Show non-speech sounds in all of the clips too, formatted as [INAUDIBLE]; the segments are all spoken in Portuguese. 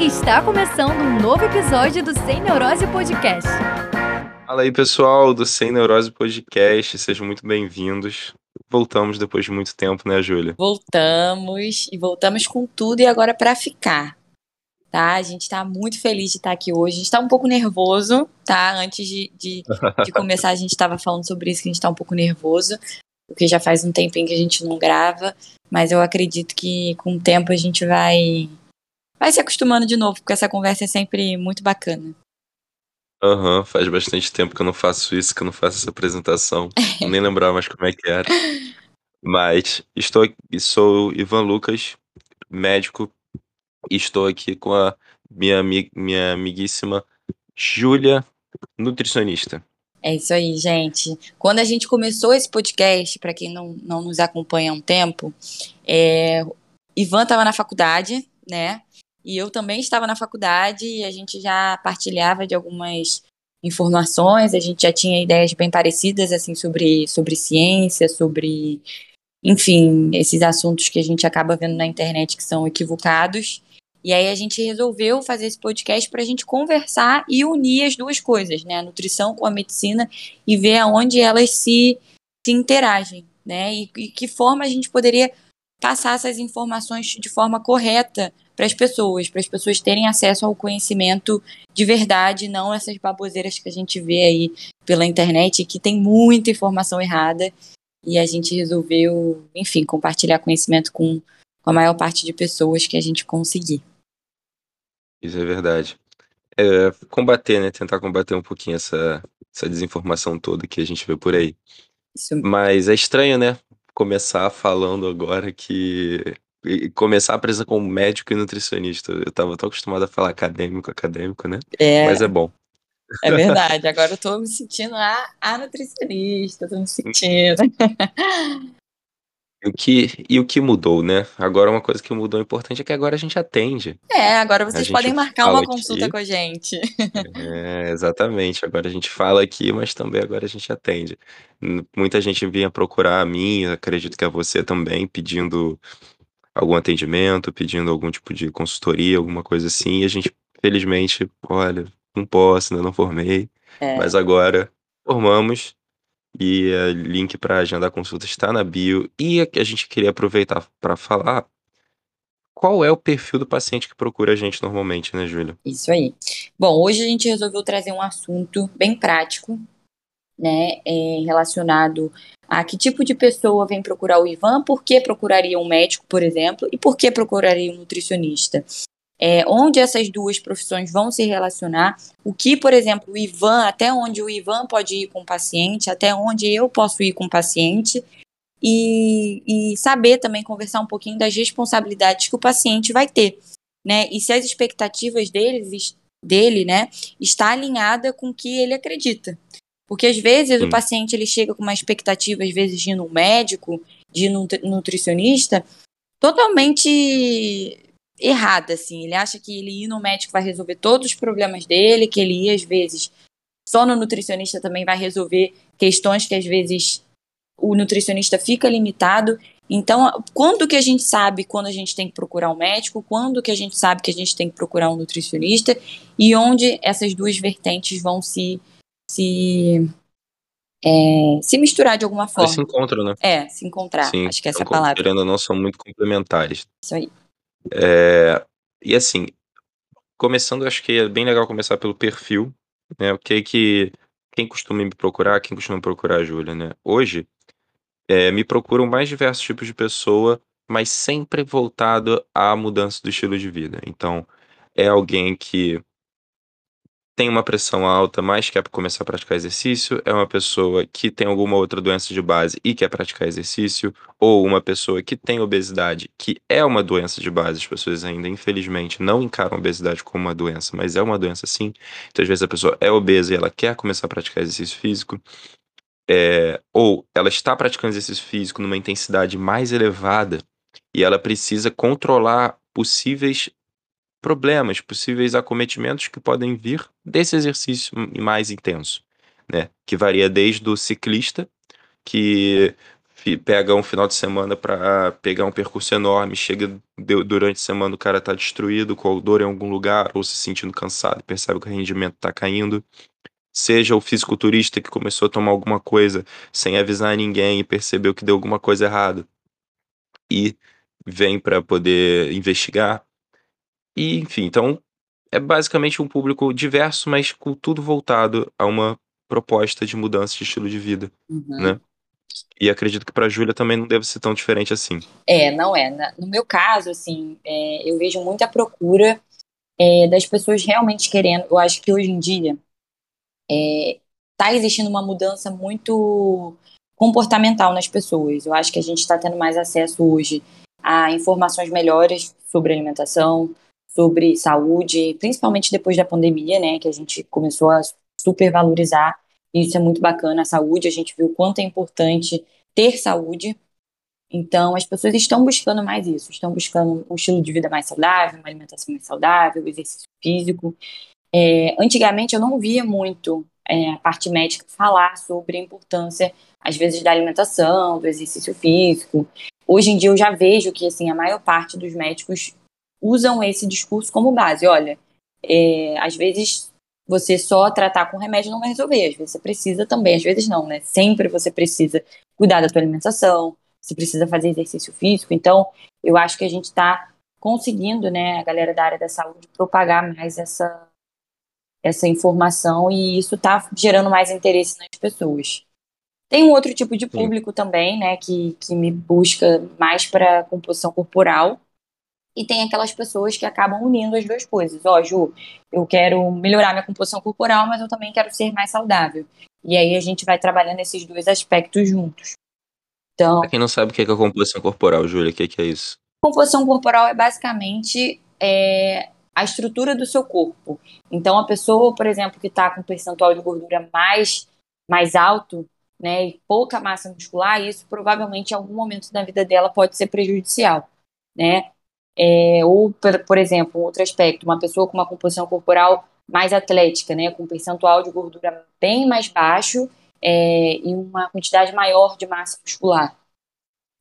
Está começando um novo episódio do Sem Neurose Podcast. Fala aí, pessoal do Sem Neurose Podcast, sejam muito bem-vindos. Voltamos depois de muito tempo, né, Júlia? Voltamos e voltamos com tudo e agora para ficar. Tá? A gente está muito feliz de estar aqui hoje. A gente está um pouco nervoso, tá? Antes de, de, de começar, a gente estava falando sobre isso, que a gente está um pouco nervoso, porque já faz um tempinho que a gente não grava, mas eu acredito que com o tempo a gente vai vai se acostumando de novo, porque essa conversa é sempre muito bacana. Aham, uhum, faz bastante tempo que eu não faço isso, que eu não faço essa apresentação. [LAUGHS] Nem lembrava mais como é que era. Mas estou sou Ivan Lucas, médico, e estou aqui com a minha, minha amiguíssima Júlia, nutricionista. É isso aí, gente. Quando a gente começou esse podcast, para quem não, não nos acompanha há um tempo, é, Ivan estava na faculdade, né? E eu também estava na faculdade e a gente já partilhava de algumas informações, a gente já tinha ideias bem parecidas assim sobre, sobre ciência, sobre enfim, esses assuntos que a gente acaba vendo na internet que são equivocados. E aí a gente resolveu fazer esse podcast para a gente conversar e unir as duas coisas, né? A nutrição com a medicina e ver aonde elas se, se interagem, né? E, e que forma a gente poderia passar essas informações de forma correta para as pessoas, para as pessoas terem acesso ao conhecimento de verdade, não essas baboseiras que a gente vê aí pela internet, que tem muita informação errada. E a gente resolveu, enfim, compartilhar conhecimento com, com a maior parte de pessoas que a gente conseguir. Isso é verdade. É, combater, né? Tentar combater um pouquinho essa, essa desinformação toda que a gente vê por aí. Isso. Mas é estranho, né? Começar falando agora que e começar a presa como médico e nutricionista. Eu tava tão acostumado a falar acadêmico, acadêmico, né? É. Mas é bom. É verdade. Agora eu tô me sentindo a, a nutricionista, tô me sentindo. [LAUGHS] E o, que, e o que mudou, né? Agora uma coisa que mudou importante é que agora a gente atende. É, agora vocês podem marcar uma consulta aqui. com a gente. [LAUGHS] É, exatamente. Agora a gente fala aqui, mas também agora a gente atende. Muita gente vinha procurar a mim, acredito que a você também, pedindo algum atendimento, pedindo algum tipo de consultoria, alguma coisa assim, e a gente, felizmente, olha, não posso, ainda não formei, é. mas agora formamos e o link para agendar consulta está na bio. E a gente queria aproveitar para falar qual é o perfil do paciente que procura a gente normalmente, né, Júlia? Isso aí. Bom, hoje a gente resolveu trazer um assunto bem prático, né, é, relacionado a que tipo de pessoa vem procurar o Ivan, por que procuraria um médico, por exemplo, e por que procuraria um nutricionista. É, onde essas duas profissões vão se relacionar, o que, por exemplo, o Ivan, até onde o Ivan pode ir com o paciente, até onde eu posso ir com o paciente, e, e saber também conversar um pouquinho das responsabilidades que o paciente vai ter, né? E se as expectativas deles, dele, né, está alinhada com o que ele acredita. Porque às vezes Sim. o paciente ele chega com uma expectativa, às vezes, de ir no médico, de ir no nutricionista, totalmente errada, assim. Ele acha que ele ir no médico vai resolver todos os problemas dele, que ele ir, às vezes, só no nutricionista também vai resolver questões que, às vezes, o nutricionista fica limitado. Então, quando que a gente sabe quando a gente tem que procurar um médico, quando que a gente sabe que a gente tem que procurar um nutricionista e onde essas duas vertentes vão se se é, se misturar de alguma forma. Eles se encontram, né? É, se encontrar. Sim, Acho que essa é a palavra. Querendo ou não, são muito complementares. Isso aí. É, e assim, começando, acho que é bem legal começar pelo perfil, né? O que é que quem costuma me procurar, quem costuma procurar a Júlia, né? Hoje, é, me procuram mais diversos tipos de pessoa, mas sempre voltado à mudança do estilo de vida. Então, é alguém que tem uma pressão alta, mas quer começar a praticar exercício, é uma pessoa que tem alguma outra doença de base e quer praticar exercício, ou uma pessoa que tem obesidade, que é uma doença de base, as pessoas ainda, infelizmente, não encaram a obesidade como uma doença, mas é uma doença sim. Então, às vezes, a pessoa é obesa e ela quer começar a praticar exercício físico, é, ou ela está praticando exercício físico numa intensidade mais elevada e ela precisa controlar possíveis problemas, possíveis acometimentos que podem vir desse exercício mais intenso, né? Que varia desde o ciclista, que pega um final de semana para pegar um percurso enorme, chega durante a semana o cara tá destruído, com dor em algum lugar, ou se sentindo cansado, percebe que o rendimento tá caindo. Seja o fisiculturista que começou a tomar alguma coisa sem avisar ninguém e percebeu que deu alguma coisa errada e vem para poder investigar. E, enfim, então é basicamente um público diverso, mas com tudo voltado a uma proposta de mudança de estilo de vida, Uhum. né? E acredito que para Júlia também não deve ser tão diferente assim. É, não é. No meu caso, assim, é, eu vejo muita procura é, das pessoas realmente querendo. Eu acho que hoje em dia está existindo uma mudança muito comportamental nas pessoas. Eu acho que a gente está tendo mais acesso hoje a informações melhores sobre alimentação, sobre saúde, principalmente depois da pandemia, né, que a gente começou a supervalorizar. Isso é muito bacana, a saúde, a gente viu o quanto é importante ter saúde. Então, as pessoas estão buscando mais isso, estão buscando um estilo de vida mais saudável, uma alimentação mais saudável, exercício físico. É, antigamente, eu não via muito é, a parte médica falar sobre a importância, às vezes, da alimentação, do exercício físico. Hoje em dia, eu já vejo que assim, a maior parte dos médicos usam esse discurso como base. Olha, é, às vezes você só tratar com remédio não vai resolver, às vezes você precisa também, às vezes não, né? Sempre você precisa cuidar da tua alimentação, você precisa fazer exercício físico. Então, eu acho que a gente está conseguindo, né, a galera da área da saúde, propagar mais essa, essa informação e isso está gerando mais interesse nas pessoas. Tem um outro tipo de Sim. público também, né, que, que me busca mais para composição corporal. E tem aquelas pessoas que acabam unindo as duas coisas. Ó, Ju, eu quero melhorar minha composição corporal, mas eu também quero ser mais saudável. E aí a gente vai trabalhando esses dois aspectos juntos. Então, Pra quem não sabe o que é que é a composição corporal, Júlia, o que é que é isso? composição corporal é basicamente é, a estrutura do seu corpo. Então, a pessoa, por exemplo, que está com um percentual de gordura mais, mais alto, né, e pouca massa muscular, isso provavelmente em algum momento da vida dela pode ser prejudicial, né? É, ou, por, por exemplo, um outro aspecto, uma pessoa com uma composição corporal mais atlética, né, com um percentual de gordura bem mais baixo é, e uma quantidade maior de massa muscular.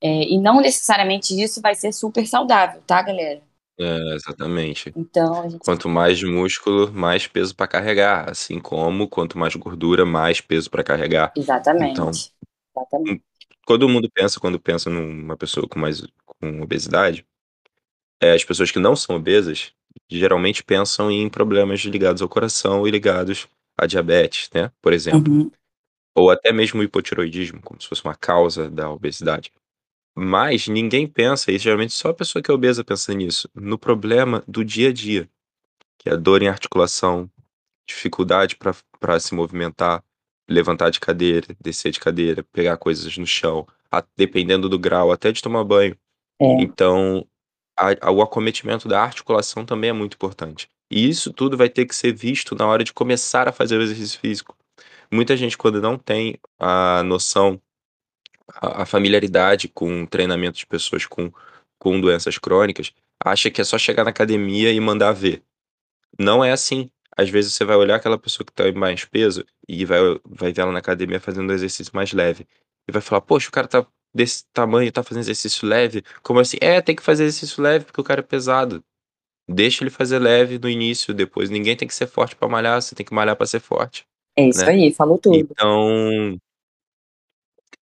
É, e não necessariamente isso vai ser super saudável, tá, galera? É, exatamente. Então, gente Quanto mais músculo, mais peso para carregar. Assim como quanto mais gordura, mais peso para carregar. Exatamente. Então, Exatamente. todo mundo pensa, quando pensa numa pessoa com mais com obesidade, é, as pessoas que não são obesas geralmente pensam em problemas ligados ao coração e ligados a diabetes, né? Por exemplo. Uhum. Ou até mesmo o hipotiroidismo, como se fosse uma causa da obesidade. Mas ninguém pensa, e geralmente só a pessoa que é obesa pensa nisso, no problema do dia a dia, que é a dor em articulação, dificuldade para se movimentar, levantar de cadeira, descer de cadeira, pegar coisas no chão, a- dependendo do grau, até de tomar banho. É. Então, a- o acometimento da articulação também é muito importante. E isso tudo vai ter que ser visto na hora de começar a fazer o exercício físico. Muita gente, quando não tem a noção, a, a familiaridade com o treinamento de pessoas com, com doenças crônicas, acha que é só chegar na academia e mandar ver. Não é assim. Às vezes você vai olhar aquela pessoa que tá em mais peso e vai, vai ver ela na academia fazendo um exercício mais leve. E vai falar, poxa, o cara tá desse tamanho, tá fazendo exercício leve. Como assim? É, tem que fazer exercício leve porque o cara é pesado. Deixa ele fazer leve no início, depois ninguém tem que ser forte pra malhar, você tem que malhar pra ser forte. É isso né? aí, falou tudo. Então,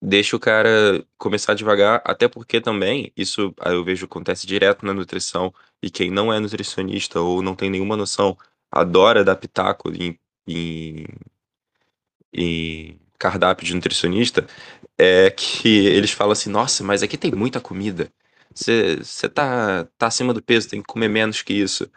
deixa o cara começar devagar, até porque também, isso eu vejo acontece direto na nutrição, e quem não é nutricionista ou não tem nenhuma noção, adora dar pitaco em, em, em cardápio de nutricionista, é que eles falam assim, nossa, mas aqui tem muita comida. Você tá, tá acima do peso, tem que comer menos que isso.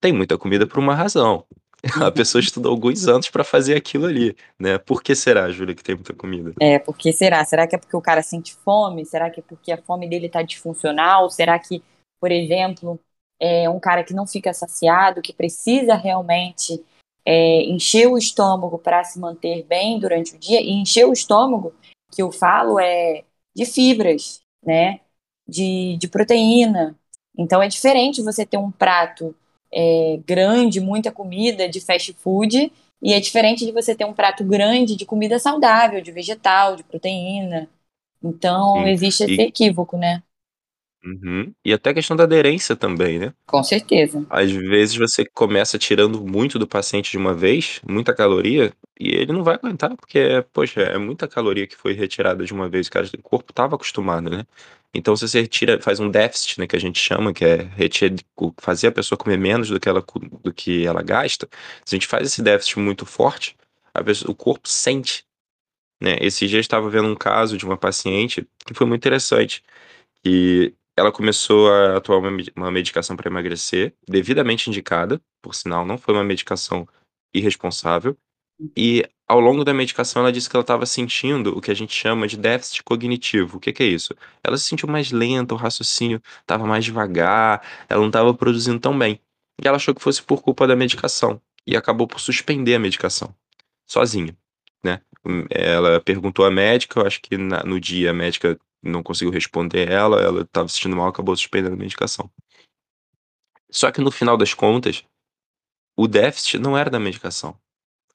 Tem muita comida por uma razão. [LAUGHS] A pessoa estudou alguns anos pra fazer aquilo ali, né? Por que será, Júlia, que tem muita comida? É, porque será? Será que é porque o cara sente fome? Será que é porque a fome dele tá disfuncional? Será que, por exemplo, é um cara que não fica saciado, que precisa realmente é, encher o estômago para se manter bem durante o dia? E encher o estômago, que eu falo, é de fibras, né? De, de proteína. Então é diferente você ter um prato é, grande, muita comida de fast food, e é diferente de você ter um prato grande de comida saudável, de vegetal, de proteína, Então, Sim. existe esse E equívoco, né? Uhum. E até a questão da aderência também, né? Com certeza. Às vezes você começa tirando muito do paciente de uma vez, muita caloria, e ele não vai aguentar, porque, poxa, é muita caloria que foi retirada de uma vez, cara, o corpo estava acostumado, né? Então, se você retira, faz um déficit, né, que a gente chama, que é retira, fazer a pessoa comer menos do que ela, do que ela gasta, se a gente faz esse déficit muito forte, a pessoa, o corpo sente, né? Esse dia eu estava vendo um caso de uma paciente que foi muito interessante, que ela começou a atuar uma, uma medicação para emagrecer, devidamente indicada, por sinal, não foi uma medicação irresponsável. E ao longo da medicação, ela disse que ela estava sentindo o que a gente chama de déficit cognitivo. O que, que é isso? Ela se sentiu mais lenta, o raciocínio estava mais devagar, ela não estava produzindo tão bem. E ela achou que fosse por culpa da medicação. E acabou por suspender a medicação, sozinha. Né? Ela perguntou à médica, eu acho que na, no dia a médica não conseguiu responder ela, ela estava se sentindo mal, acabou suspendendo a medicação. Só que no final das contas, o déficit não era da medicação.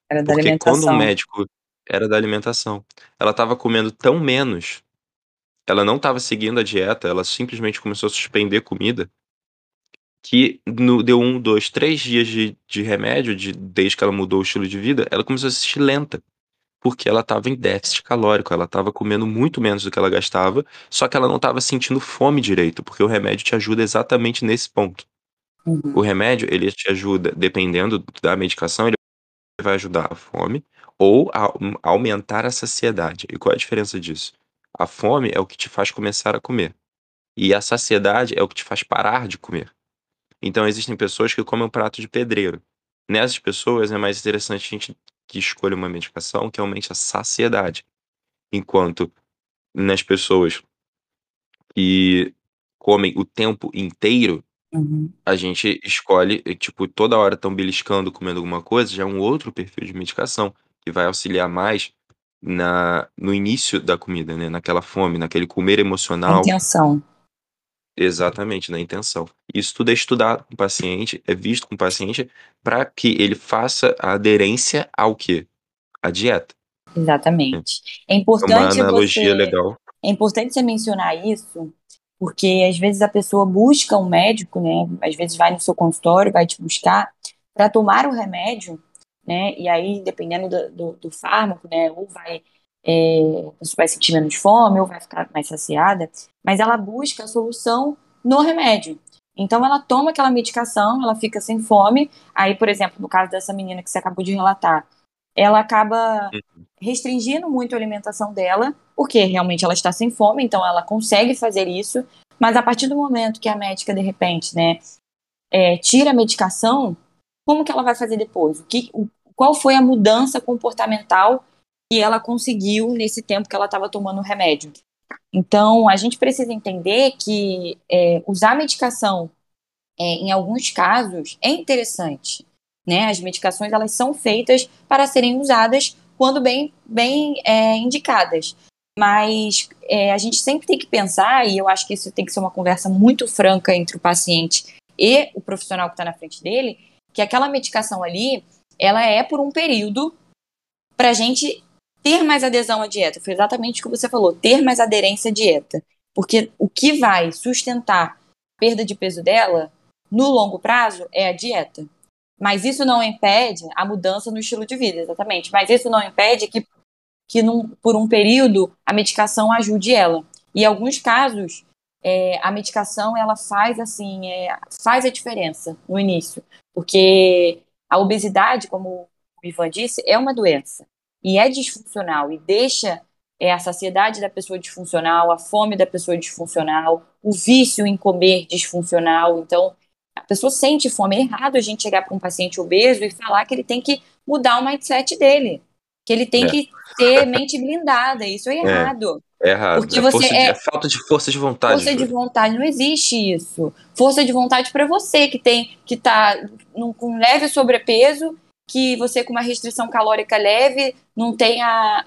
Era da Porque alimentação. quando o médico era da alimentação, ela estava comendo tão menos, ela não estava seguindo a dieta, ela simplesmente começou a suspender comida, que no, deu um, dois, três dias de, de remédio, de, desde que ela mudou o estilo de vida, ela começou a se sentir lenta porque ela estava em déficit calórico, ela estava comendo muito menos do que ela gastava, só que ela não estava sentindo fome direito, porque o remédio te ajuda exatamente nesse ponto. Uhum. O remédio, ele te ajuda, dependendo da medicação, ele vai ajudar a fome ou a aumentar a saciedade. E qual é a diferença disso? A fome é o que te faz começar a comer. E a saciedade é o que te faz parar de comer. Então existem pessoas que comem um prato de pedreiro. Nessas pessoas é mais interessante a gente que escolha uma medicação que aumente a saciedade. Enquanto nas pessoas que comem o tempo inteiro, Uhum. a gente escolhe, tipo, toda hora estão beliscando, comendo alguma coisa, já é um outro perfil de medicação que vai auxiliar mais na, no início da comida, né? Naquela fome, naquele comer emocional. intenção. Exatamente, na intenção. Isso tudo é estudado com o paciente, é visto com o paciente, para que ele faça a aderência ao quê? A dieta. Exatamente. É É uma importante analogia você, legal. é importante você mencionar isso, porque às vezes a pessoa busca um médico, né? Às vezes vai no seu consultório, vai te buscar para tomar o remédio, né? E aí, dependendo do, do, do fármaco, né? Ou vai, é, você vai sentir menos fome, ou vai ficar mais saciada, mas ela busca a solução no remédio. Então ela toma aquela medicação, ela fica sem fome. Aí, por exemplo, no caso dessa menina que você acabou de relatar, ela acaba Uhum. restringindo muito a alimentação dela, porque realmente ela está sem fome, então ela consegue fazer isso. Mas a partir do momento que a médica, de repente, né, é, tira a medicação, como que ela vai fazer depois? O que, o, qual foi a mudança comportamental que ela conseguiu nesse tempo que ela estava tomando o remédio? Então, a gente precisa entender que é, usar medicação, é, em alguns casos, é interessante. Né? As medicações elas são feitas para serem usadas quando bem, bem é, indicadas. Mas é, a gente sempre tem que pensar, e eu acho que isso tem que ser uma conversa muito franca entre o paciente e o profissional que está na frente dele, que aquela medicação ali, ela é por um período para a gente ter mais adesão à dieta. Foi exatamente o que você falou, ter mais aderência à dieta. Porque o que vai sustentar perda de peso dela, no longo prazo, é a dieta. Mas isso não impede a mudança no estilo de vida, exatamente. Mas isso não impede que, que num, por um período, a medicação ajude ela. E em alguns casos, é, a medicação ela faz assim, é, faz a diferença no início. Porque a obesidade, como o Ivan disse, é uma doença. E é disfuncional. E deixa é, a saciedade da pessoa disfuncional, a fome da pessoa disfuncional, o vício em comer disfuncional. Então, a pessoa sente fome. É errado a gente chegar para um paciente obeso e falar que ele tem que mudar o mindset dele. Que ele tem É. que ter [LAUGHS] mente blindada. Isso é errado. É errado. Porque é, você força de- é- é falta de força de vontade. Força de vontade, não existe isso. Força de vontade para você que tem que tá num, com leve sobrepeso, que você com uma restrição calórica leve, não tem a,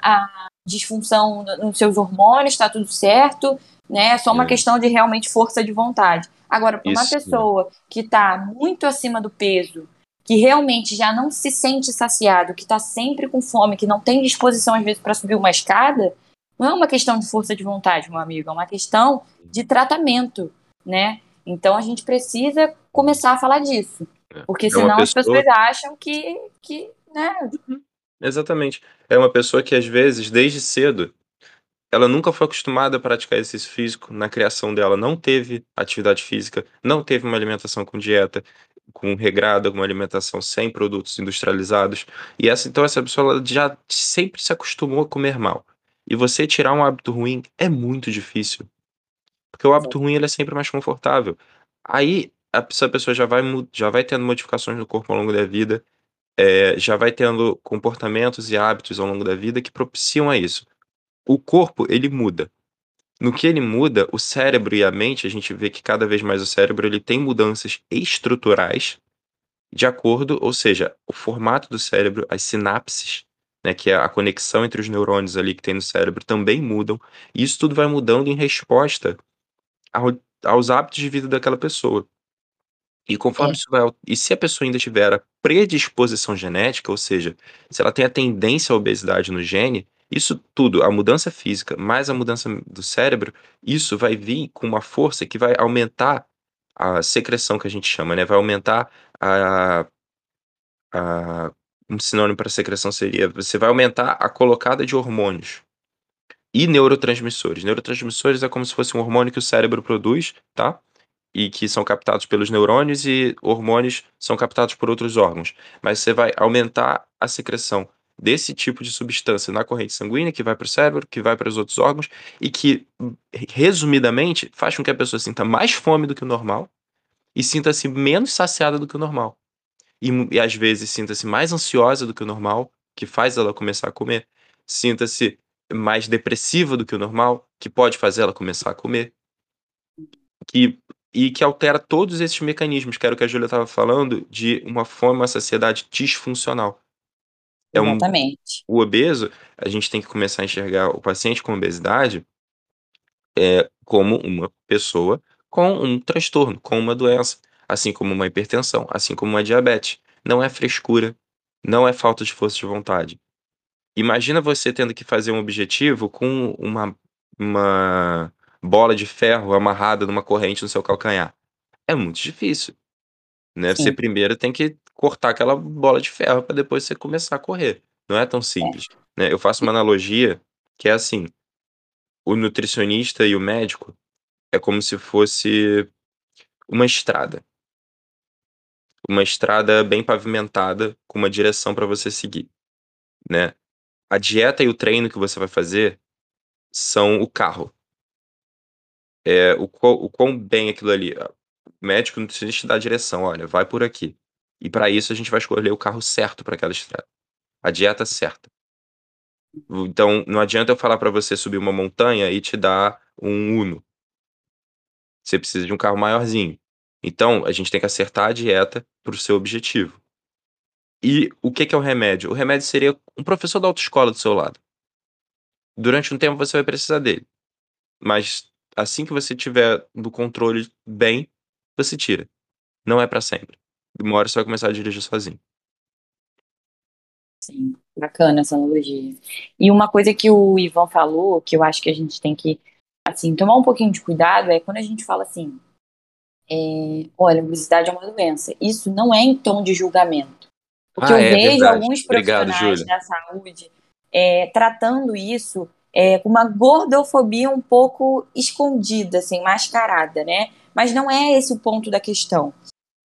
disfunção no- nos seus hormônios, está tudo certo, né? É só uma É. questão de realmente força de vontade. Agora, para uma pessoa que está muito acima do peso, que realmente já não se sente saciado, que está sempre com fome, que não tem disposição às vezes para subir uma escada, não é uma questão de força de vontade, meu amigo, é uma questão de tratamento, né? Então a gente precisa começar a falar disso. É. Porque é senão pessoa... as pessoas acham que, que né? Uhum. Exatamente. É uma pessoa que às vezes, desde cedo, ela nunca foi acostumada a praticar exercício físico, na criação dela não teve atividade física, não teve uma alimentação com dieta, com regrada, com uma alimentação sem produtos industrializados. E essa, então essa pessoa já sempre se acostumou a comer mal. E você tirar um hábito ruim é muito difícil. Porque o hábito ruim ele é sempre mais confortável. Aí a pessoa, a pessoa já vai, já vai tendo modificações no corpo ao longo da vida, é, já vai tendo comportamentos e hábitos ao longo da vida que propiciam a isso. O corpo, ele muda. No que ele muda, o cérebro e a mente, a gente vê que cada vez mais o cérebro ele tem mudanças estruturais de acordo, ou seja, o formato do cérebro, as sinapses, né, que é a conexão entre os neurônios ali que tem no cérebro, também mudam. E isso tudo vai mudando em resposta ao, aos hábitos de vida daquela pessoa. E conforme é. isso vai. E se a pessoa ainda tiver a predisposição genética, ou seja, se ela tem a tendência à obesidade no gene, isso tudo, a mudança física mais a mudança do cérebro, isso vai vir com uma força que vai aumentar a secreção que a gente chama, né? Vai aumentar a, a um sinônimo para secreção seria você vai aumentar a colocada de hormônios e neurotransmissores. Neurotransmissores é como se fosse um hormônio que o cérebro produz, tá? E que são captados pelos neurônios e hormônios são captados por outros órgãos. Mas você vai aumentar a secreção desse tipo de substância na corrente sanguínea que vai para o cérebro, que vai para os outros órgãos e que, resumidamente, faz com que a pessoa sinta mais fome do que o normal e sinta-se menos saciada do que o normal. E, e às vezes sinta-se mais ansiosa do que o normal, que faz ela começar a comer. Sinta-se mais depressiva do que o normal, que pode fazer ela começar a comer. Que, e que altera todos esses mecanismos, que era o que a Júlia estava falando, de uma fome, uma saciedade disfuncional. É um, Exatamente. O obeso, a gente tem que começar a enxergar o paciente com obesidade é, como uma pessoa com um transtorno, com uma doença, assim como uma hipertensão, assim como uma diabetes. Não é frescura, não é falta de força de vontade. Imagina você tendo que fazer um objetivo com uma, uma bola de ferro amarrada numa corrente no seu calcanhar. É muito difícil. Né? Você primeiro tem que cortar aquela bola de ferro para depois você começar a correr. Não é tão é. simples. Né? Eu faço uma analogia que é assim: o nutricionista e o médico é como se fosse uma estrada. Uma estrada bem pavimentada com uma direção para você seguir, né? A dieta e o treino que você vai fazer são o carro. É, o, quão, o quão bem aquilo ali médico nutricionista dá a direção, olha, vai por aqui. E para isso a gente vai escolher o carro certo para aquela estrada. A dieta certa. Então, não adianta eu falar para você subir uma montanha e te dar um Uno. Você precisa de um carro maiorzinho. Então, a gente tem que acertar a dieta para o seu objetivo. E o que, que é o remédio? O remédio seria um professor da autoescola do seu lado. Durante um tempo você vai precisar dele. Mas assim que você tiver do controle bem, você tira. Não é para sempre. Uma hora você vai começar a dirigir sozinho. Sim, bacana essa analogia. E uma coisa que o Ivan falou, que eu acho que a gente tem que, assim, tomar um pouquinho de cuidado, é quando a gente fala assim, é, olha, obesidade é uma doença. Isso não é em tom de julgamento. Porque ah, eu é, vejo verdade. alguns profissionais Obrigado, da saúde é, tratando isso é, uma gordofobia um pouco escondida, assim, mascarada, né? Mas não é esse o ponto da questão.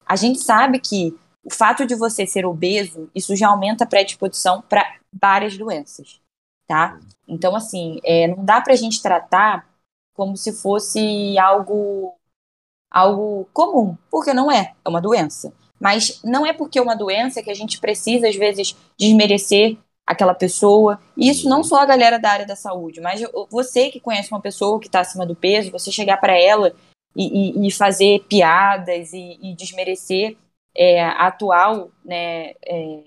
A gente sabe que o fato de você ser obeso, isso já aumenta a predisposição para várias doenças, tá? Então, assim, é, não dá para a gente tratar como se fosse algo, algo comum, porque não é, é uma doença. Mas não é porque é uma doença que a gente precisa, às vezes, desmerecer aquela pessoa. E isso não só a galera da área da saúde, mas você que conhece uma pessoa que está acima do peso, você chegar para ela e, e, e, fazer piadas e, e desmerecer é, a atual né, é,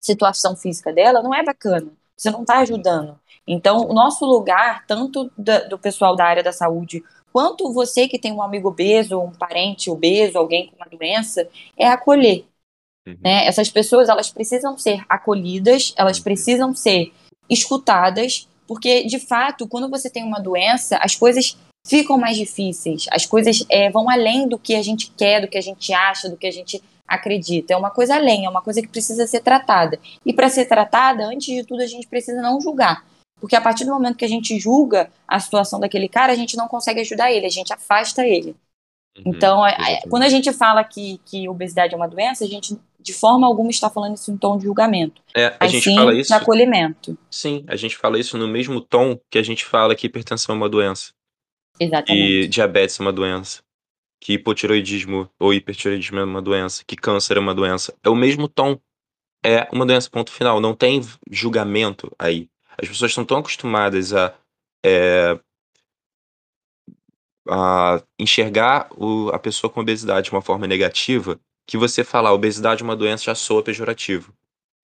situação física dela, não é bacana. Você não está ajudando. Então, o nosso lugar, tanto da, do pessoal da área da saúde, quanto você que tem um amigo obeso, um parente obeso, alguém com uma doença, é acolher. Uhum. Né? Essas pessoas elas precisam ser acolhidas, elas uhum. precisam ser escutadas Porque, de fato, quando você tem uma doença, as coisas ficam mais difíceis, as coisas é, vão além do que a gente quer, do que a gente acha, do que a gente acredita. É uma coisa além, é uma coisa que precisa ser tratada. E para ser tratada, antes de tudo, a gente precisa não julgar. Porque a partir do momento que a gente julga a situação daquele cara, a gente não consegue ajudar ele, a gente afasta ele. Uhum, então, é, é quando a gente fala que, que obesidade é uma doença, a gente de forma alguma está falando isso em tom de julgamento. É, a gente sim, fala isso. De acolhimento. Sim, a gente fala isso no mesmo tom que a gente fala que hipertensão é uma doença. Exatamente. Que diabetes é uma doença. Que hipotiroidismo ou hipertiroidismo é uma doença. Que câncer é uma doença. É o mesmo tom. É uma doença, ponto final. Não tem julgamento aí. As pessoas estão tão acostumadas a. É, a enxergar o, a pessoa com obesidade de uma forma negativa que você falar obesidade é uma doença já soa pejorativo.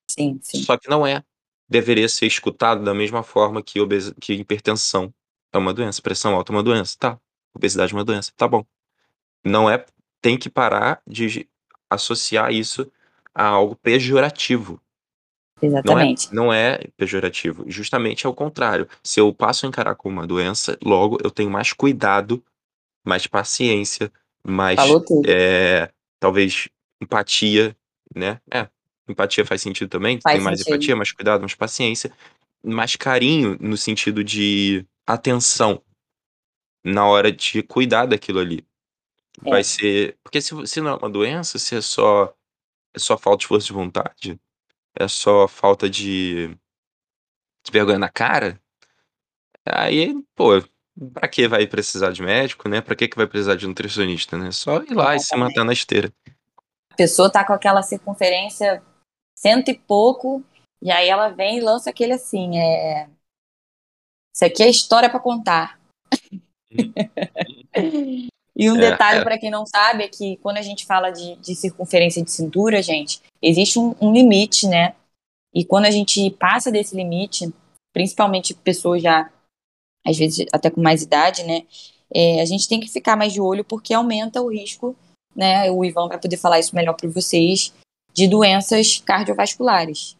Sim, sim. Só que não é. Deveria ser escutado da mesma forma que, obes... que hipertensão é uma doença, pressão alta é uma doença, tá. Obesidade é uma doença, tá bom. Não é. Tem que parar de associar isso a algo pejorativo. Exatamente. Não é, não é pejorativo. Justamente ao contrário. Se eu passo a encarar como uma doença, logo eu tenho mais cuidado, mais paciência, mais é, talvez empatia, né? É, empatia faz sentido também, faz tem mais sentido. empatia, mais cuidado, mais paciência, mais carinho no sentido de atenção na hora de cuidar daquilo ali. É. Vai ser. Porque se, se não é uma doença, se é só, é só falta de força de vontade, é só falta de, de vergonha na cara, aí, pô, Pra que vai precisar de médico, né? Pra que, que vai precisar de nutricionista, né? Só ir lá e se matar na esteira. A pessoa tá com aquela circunferência cento e pouco, e aí ela vem e lança aquele assim, é... Isso aqui é história para contar. [LAUGHS] e um é, detalhe é. para quem não sabe é que quando a gente fala de, de circunferência de cintura, gente, existe um, um, limite, né? E quando a gente passa desse limite, principalmente pessoas já às vezes até com mais idade, né? É, a gente tem que ficar mais de olho porque aumenta o risco, né? O Ivan vai poder falar isso melhor para vocês, de doenças cardiovasculares.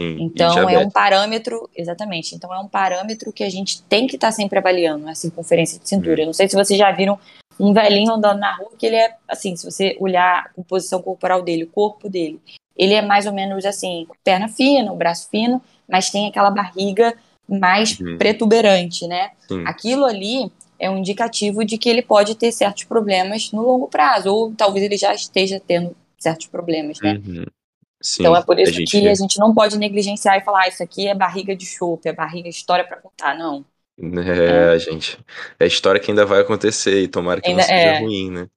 Sim, então é um parâmetro, exatamente. Então é um parâmetro que a gente tem que estar tá sempre avaliando a circunferência de cintura. Hum. Não sei se vocês já viram um velhinho andando na rua que ele é assim, se você olhar a composição corporal dele, o corpo dele, ele é mais ou menos assim, perna fina, o braço fino, mas tem aquela barriga mais uhum. pretuberante, né? Sim. Aquilo ali é um indicativo de que ele pode ter certos problemas no longo prazo, ou talvez ele já esteja tendo certos problemas, né? Uhum. Sim, então é por isso a gente... que a gente não pode negligenciar e falar, ah, isso aqui é barriga de chope, é barriga história para contar, não. É, é, gente, é história que ainda vai acontecer e tomara que ainda, não seja é. ruim, né?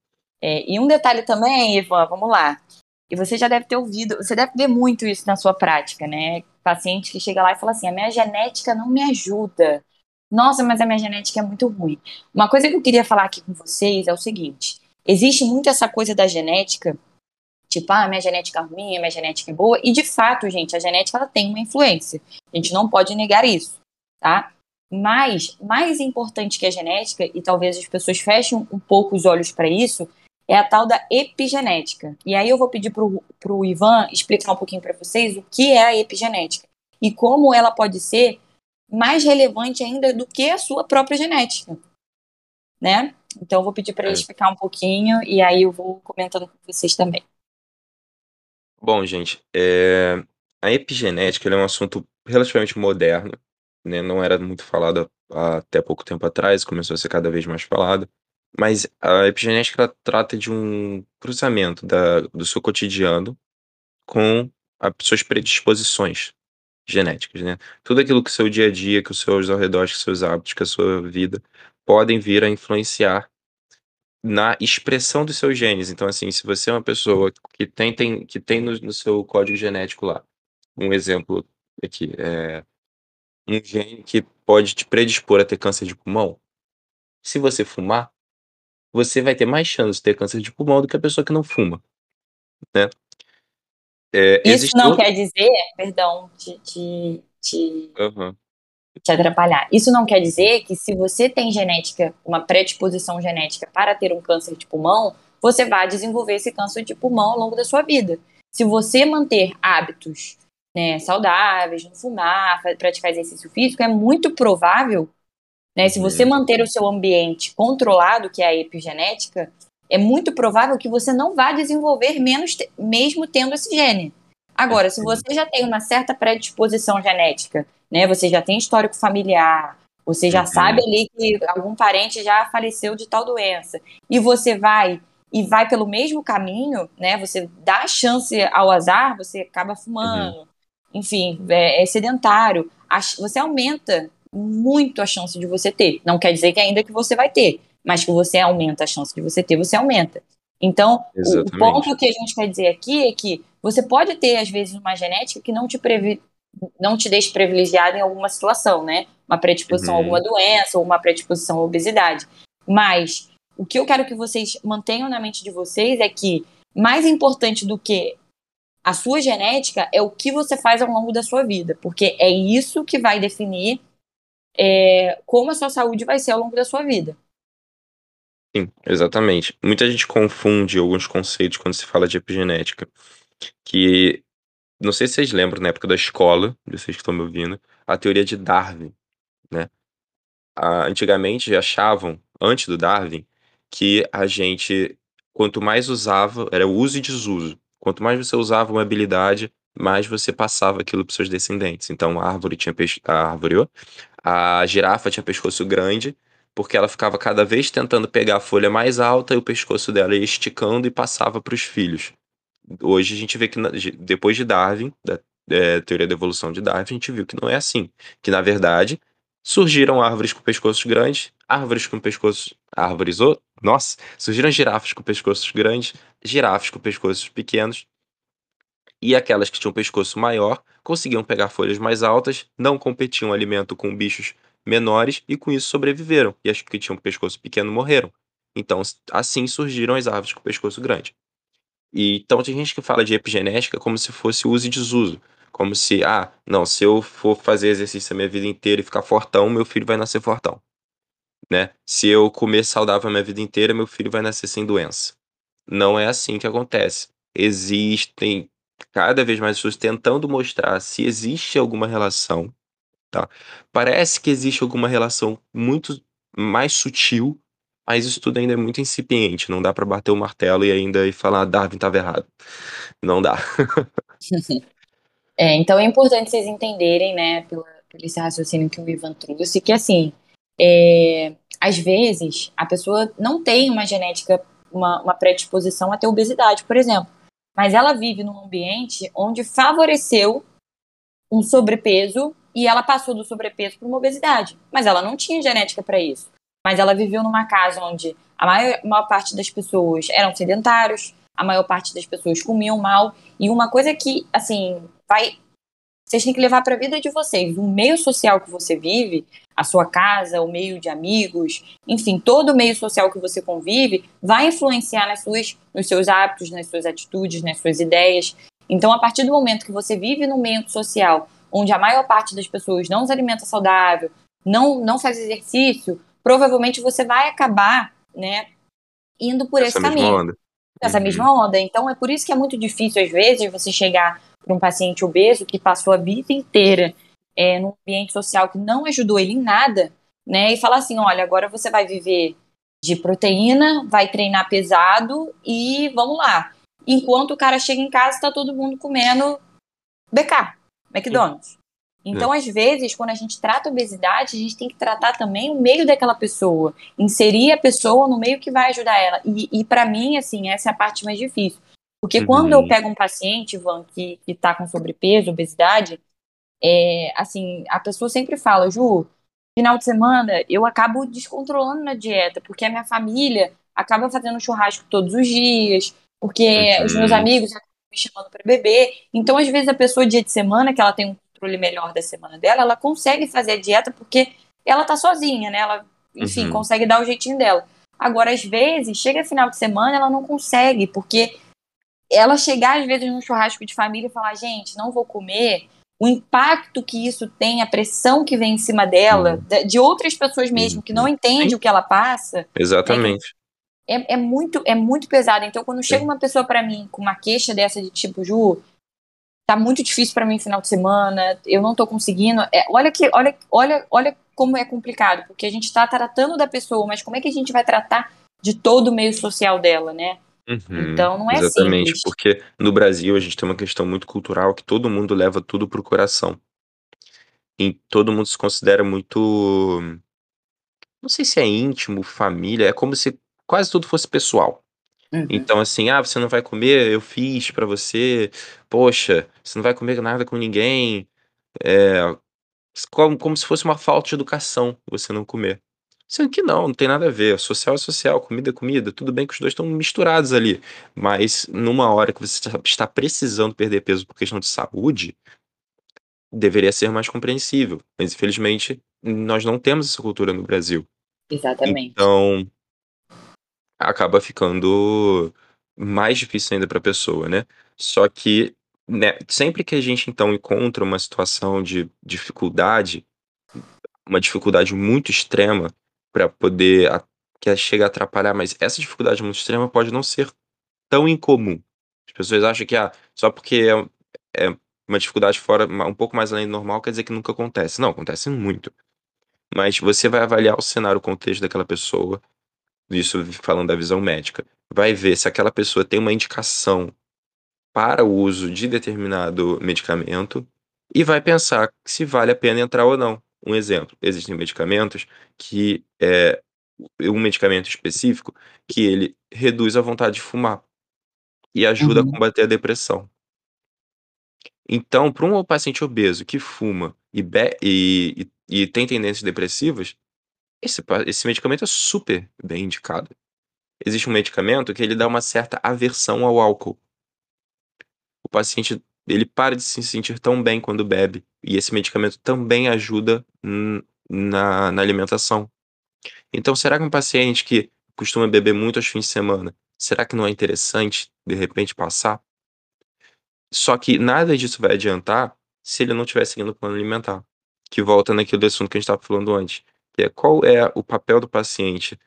É, e um detalhe também, Ivan, vamos lá. E você já deve ter ouvido, você deve ver muito isso na sua prática, né? Paciente que chega lá e fala assim: a minha genética não me ajuda. Nossa, mas a minha genética é muito ruim. Uma coisa que eu queria falar aqui com vocês é o seguinte: existe muito essa coisa da genética, tipo, ah, minha genética é ruim, minha genética é boa, e de fato, gente, a genética ela tem uma influência. A gente não pode negar isso, tá? Mas, mais importante que a genética, e talvez as pessoas fechem um pouco os olhos para isso, é a tal da epigenética. E aí eu vou pedir para o Ivan explicar um pouquinho para vocês o que é a epigenética e como ela pode ser mais relevante ainda do que a sua própria genética, né? Então eu vou pedir para ele é. explicar um pouquinho e aí eu vou comentando com vocês também. Bom, gente, é... a epigenética é um assunto relativamente moderno, né? Não era muito falado até pouco tempo atrás, começou a ser cada vez mais falado. Mas a epigenética trata de um cruzamento da, do seu cotidiano com as suas predisposições genéticas, né? Tudo aquilo que o seu dia a dia, que os seus arredores, que os seus hábitos, que a sua vida podem vir a influenciar na expressão dos seus genes. Então, assim, se você é uma pessoa que tem, tem, que tem no, no seu código genético lá, um exemplo aqui, é um gene que pode te predispor a ter câncer de pulmão, se você fumar, você vai ter mais chance de ter câncer de pulmão do que a pessoa que não fuma, né? É, Isso não outro... quer dizer, perdão, te, te, te, uhum. te atrapalhar. Isso não quer dizer que se você tem genética, uma predisposição genética para ter um câncer de pulmão, você vai desenvolver esse câncer de pulmão ao longo da sua vida. Se você manter hábitos né, saudáveis, não fumar, praticar exercício físico, é muito provável, né, se você uhum. manter o seu ambiente controlado, que é a epigenética, é muito provável que você não vá desenvolver menos, mesmo tendo esse gene. Agora, se você já tem uma certa predisposição genética, né, você já tem histórico familiar, você já uhum. sabe ali que algum parente já faleceu de tal doença, e você vai e vai pelo mesmo caminho, né, você dá a chance ao azar, você acaba fumando, uhum. enfim, é, é sedentário, você aumenta muito a chance de você ter. Não quer dizer que ainda que você vai ter, mas que você aumenta a chance de você ter, você aumenta. Então, Exatamente. o ponto que a gente quer dizer aqui é que você pode ter, às vezes, uma genética que não te, previ... não te deixe privilegiado em alguma situação, né? Uma predisposição uhum. a alguma doença ou uma predisposição à obesidade. Mas o que eu quero que vocês mantenham na mente de vocês é que mais importante do que a sua genética é o que você faz ao longo da sua vida, porque é isso que vai definir é, como a sua saúde vai ser ao longo da sua vida. Sim, exatamente. Muita gente confunde alguns conceitos quando se fala de epigenética, que não sei se vocês lembram na época da escola, vocês que estão me ouvindo, a teoria de Darwin, né? Antigamente achavam, antes do Darwin, que a gente, quanto mais usava, era uso e desuso. Quanto mais você usava uma habilidade, mais você passava aquilo para seus descendentes. Então a árvore tinha a árvore, a girafa tinha pescoço grande porque ela ficava cada vez tentando pegar a folha mais alta e o pescoço dela ia esticando e passava para os filhos. Hoje a gente vê que, depois de Darwin, da é, teoria da evolução de Darwin, a gente viu que não é assim. Que, na verdade, surgiram árvores com pescoços grandes, árvores com pescoços... Árvores... Oh, nossa! Surgiram girafas com pescoços grandes, girafas com pescoços pequenos, e aquelas que tinham pescoço maior conseguiam pegar folhas mais altas, não competiam alimento com bichos menores e com isso sobreviveram. E as que tinham pescoço pequeno morreram. Então, assim surgiram as árvores com pescoço grande. E, então, tem gente que fala de epigenética como se fosse uso e desuso. Como se, ah, não, se eu for fazer exercício a minha vida inteira e ficar fortão, meu filho vai nascer fortão. Né? Se eu comer saudável a minha vida inteira, meu filho vai nascer sem doença. Não é assim que acontece. Existem cada vez mais pessoas tentando mostrar se existe alguma relação tá? Parece que existe alguma relação muito mais sutil, mas isso tudo ainda é muito incipiente. Não dá para bater o martelo e ainda e falar Darwin estava errado. Não dá. [LAUGHS] é, então é importante vocês entenderem, né, pelo, pelo esse raciocínio que o Ivan trouxe, que assim, é, às vezes a pessoa não tem uma genética, uma, uma predisposição a ter obesidade, por exemplo, mas ela vive num ambiente onde favoreceu um sobrepeso e ela passou do sobrepeso para uma obesidade. Mas ela não tinha genética para isso. Mas ela viveu numa casa onde a maior, maior parte das pessoas eram sedentários, a maior parte das pessoas comiam mal. E uma coisa que, assim, vai. Vocês têm que levar para a vida de vocês. O meio social que você vive, a sua casa, o meio de amigos, enfim, todo o meio social que você convive, vai influenciar nas suas, nos seus hábitos, nas suas atitudes, nas suas ideias. Então, a partir do momento que você vive no meio social onde a maior parte das pessoas não se alimenta saudável, não, não faz exercício, provavelmente você vai acabar, né, indo por Essa esse caminho. Onda. Essa uhum. mesma onda. Então é por isso que é muito difícil, às vezes, você chegar para um paciente obeso que passou a vida inteira é, num ambiente social que não ajudou ele em nada, né? E falar assim: olha, agora você vai viver de proteína, vai treinar pesado e vamos lá. Enquanto o cara chega em casa, está todo mundo comendo BK. McDonald's. Então, é. às vezes, quando a gente trata obesidade, a gente tem que tratar também o meio daquela pessoa, inserir a pessoa no meio que vai ajudar ela. E, e para mim, assim, essa é a parte mais difícil. Porque uhum. quando eu pego um paciente, Ivan, que, que tá com sobrepeso, obesidade, é, assim, a pessoa sempre fala, Ju, final de semana eu acabo descontrolando na dieta, porque a minha família acaba fazendo churrasco todos os dias, porque uhum. os meus amigos me chamando para beber. Então, às vezes, a pessoa, dia de semana, que ela tem um controle melhor da semana dela, ela consegue fazer a dieta porque ela tá sozinha, né? Ela, enfim, uhum. consegue dar o jeitinho dela. Agora, às vezes, chega final de semana, ela não consegue, porque ela chegar, às vezes, num churrasco de família e falar, gente, não vou comer, o impacto que isso tem, a pressão que vem em cima dela, uhum. de outras pessoas mesmo, que não uhum. entendem o que ela passa. Exatamente é, é, muito, é muito pesado. Então, quando chega uma pessoa para mim com uma queixa dessa de tipo, Ju, tá muito difícil para mim final de semana, eu não tô conseguindo. É, olha que, olha, olha, olha como é complicado, porque a gente está tratando da pessoa, mas como é que a gente vai tratar de todo o meio social dela, né? Uhum, então não é exatamente, simples. porque no Brasil a gente tem uma questão muito cultural que todo mundo leva tudo pro coração. E todo mundo se considera muito. Não sei se é íntimo, família, é como se quase tudo fosse pessoal. Uhum. Então, assim, ah, você não vai comer, eu fiz pra você. Poxa, você não vai comer nada com ninguém. É, como, como se fosse uma falta de educação você não comer. Sendo que não, não tem nada a ver. Social é social, comida é comida. Tudo bem que os dois estão misturados ali. Mas numa hora que você está precisando perder peso por questão de saúde, deveria ser mais compreensível. Mas infelizmente nós não temos essa cultura no Brasil. Exatamente. Então acaba ficando mais difícil ainda para a pessoa, né? Só que né, sempre que a gente então encontra uma situação de dificuldade, uma dificuldade muito extrema para poder a, que chega a atrapalhar, mas essa dificuldade muito extrema pode não ser tão incomum. As pessoas acham que ah, só porque é, é uma dificuldade fora, um pouco mais além do normal, quer dizer que nunca acontece. Não, acontece muito. Mas você vai avaliar o cenário, o contexto daquela pessoa, isso falando da visão médica, vai ver se aquela pessoa tem uma indicação para o uso de determinado medicamento e vai pensar se vale a pena entrar ou não. Um exemplo, existem medicamentos que é um medicamento específico que ele reduz a vontade de fumar e ajuda uhum. a combater a depressão. Então, para um paciente obeso que fuma e, e, e, e tem tendências depressivas, esse, esse medicamento é super bem indicado. Existe um medicamento que ele dá uma certa aversão ao álcool. O paciente ele para de se sentir tão bem quando bebe. E esse medicamento também ajuda na, na alimentação. Então, será que um paciente que costuma beber muito aos fins de semana, será que não é interessante, de repente, passar? Só que nada disso vai adiantar se ele não estiver seguindo o plano alimentar. Que volta naquele assunto que a gente estava falando antes. Que é qual é o papel do paciente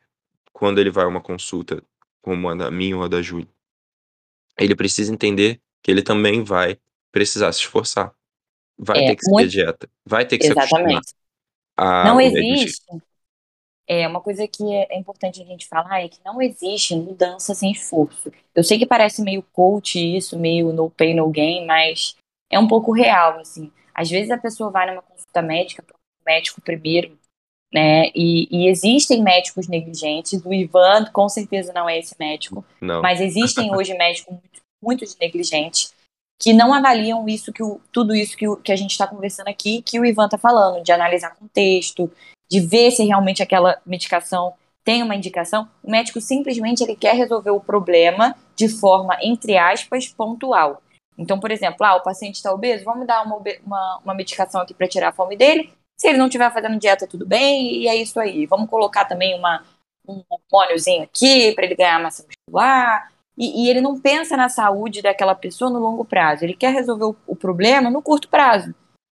quando ele vai a uma consulta, como a da minha ou a da Júlia. Ele precisa entender que ele também vai precisar se esforçar. Vai É, ter que a muito dieta. Vai ter que se acostumar exatamente. a Não existe é, uma coisa que é é importante a gente falar é que não existe mudança sem esforço. Eu sei que parece meio coach isso, meio no pain, no gain, mas é um pouco real, assim. Às vezes a pessoa vai numa consulta médica, para um médico primeiro, né? E, e existem médicos negligentes. O Ivan, com certeza, não é esse médico, Não. mas existem [LAUGHS] hoje médicos muito, muito negligentes que não avaliam isso que o, tudo isso que, o, que a gente está conversando aqui, que o Ivan está falando, de analisar contexto, de ver se realmente aquela medicação tem uma indicação. O médico simplesmente ele quer resolver o problema de forma, entre aspas, pontual. Então, por exemplo, ah, o paciente está obeso, vamos dar uma, uma, uma medicação aqui para tirar a fome dele. Se ele não estiver fazendo dieta, tudo bem, e é isso aí. Vamos colocar também uma, um hormôniozinho aqui para ele ganhar massa muscular. E, e, ele não pensa na saúde daquela pessoa no longo prazo. Ele quer resolver o, o problema no curto prazo.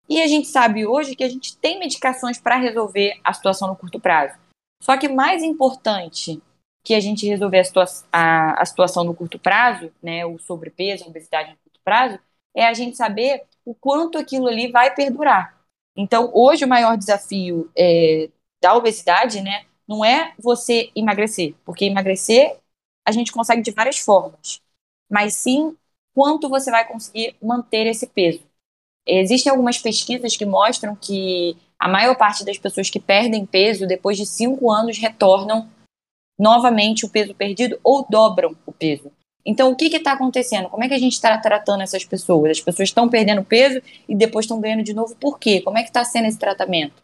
E a gente sabe hoje que a gente tem medicações para resolver a situação no curto prazo. Só que mais importante que a gente resolver a, situa a, a situação no curto prazo, né, o sobrepeso, a obesidade no curto prazo, é a gente saber o quanto aquilo ali vai perdurar. Então, hoje o maior desafio é, da obesidade, né, não é você emagrecer, porque emagrecer a gente consegue de várias formas, mas sim quanto você vai conseguir manter esse peso. Existem algumas pesquisas que mostram que a maior parte das pessoas que perdem peso, depois de cinco anos, retornam novamente o peso perdido ou dobram o peso. Então, o que está acontecendo? Como é que a gente está tratando essas pessoas? As pessoas estão perdendo peso e depois estão ganhando de novo. Por quê? Como é que está sendo esse tratamento?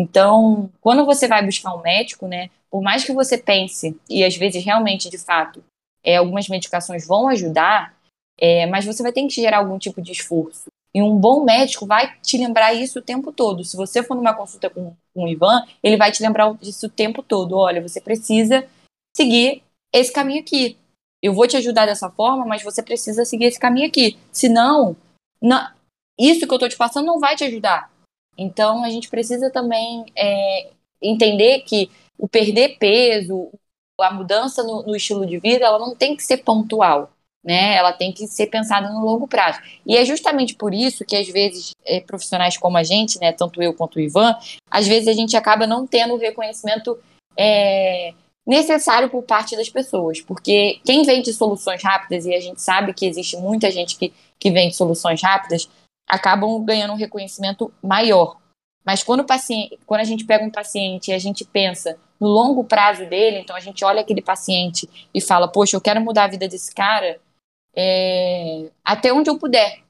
Então, quando você vai buscar um médico, né, por mais que você pense, e às vezes realmente, de fato, é, algumas medicações vão ajudar, é, mas você vai ter que gerar algum tipo de esforço. E um bom médico vai te lembrar isso o tempo todo. Se você for numa consulta com, com o Ivan, ele vai te lembrar disso o tempo todo. Olha, você precisa seguir esse caminho aqui. Eu vou te ajudar dessa forma, mas você precisa seguir esse caminho aqui. Senão, não, isso que eu estou te passando não vai te ajudar. Então, a gente precisa também é, entender que o perder peso, a mudança no, no, estilo de vida, ela não tem que ser pontual. né? Ela tem que ser pensada no longo prazo. E é justamente por isso que, às vezes, é, profissionais como a gente, né, tanto eu quanto o Ivan, às vezes a gente acaba não tendo o reconhecimento é, necessário por parte das pessoas. Porque quem vende soluções rápidas, e a gente sabe que existe muita gente que, que vende soluções rápidas, acabam ganhando um reconhecimento maior. Mas quando, o paciente, quando a gente pega um paciente e a gente pensa no longo prazo dele, então a gente olha aquele paciente e fala, poxa, eu quero mudar a vida desse cara é, até onde eu puder.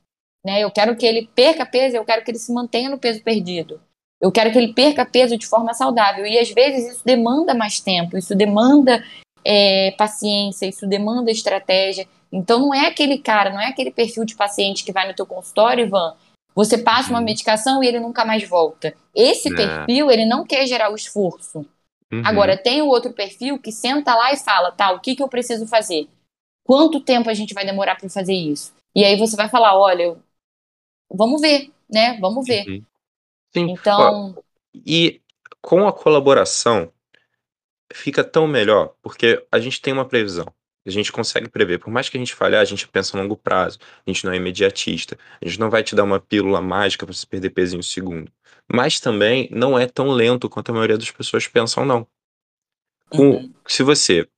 Né? Eu quero que ele perca peso, eu quero que ele se mantenha no peso perdido. Eu quero que ele perca peso de forma saudável. E às vezes isso demanda mais tempo, isso demanda é, paciência, isso demanda estratégia. Então não é aquele cara, não é aquele perfil de paciente que vai no teu consultório, Ivan, você passa uma medicação e ele nunca mais volta. Esse é. perfil, ele não quer gerar o esforço. Uhum. Agora, tem o outro perfil que senta lá e fala, tá, o que, que eu preciso fazer? Quanto tempo a gente vai demorar para fazer isso? E aí você vai falar, olha, vamos ver, né? Vamos ver. Uhum. Sim. Então. Ó, e com a colaboração, fica tão melhor, porque a gente tem uma previsão. A gente consegue prever. Por mais que a gente falhar, a gente pensa a longo prazo. A gente não é imediatista. A gente não vai te dar uma pílula mágica para você perder peso em um segundo. Mas também não é tão lento quanto a maioria das pessoas pensam, não. Com, uhum. Se você,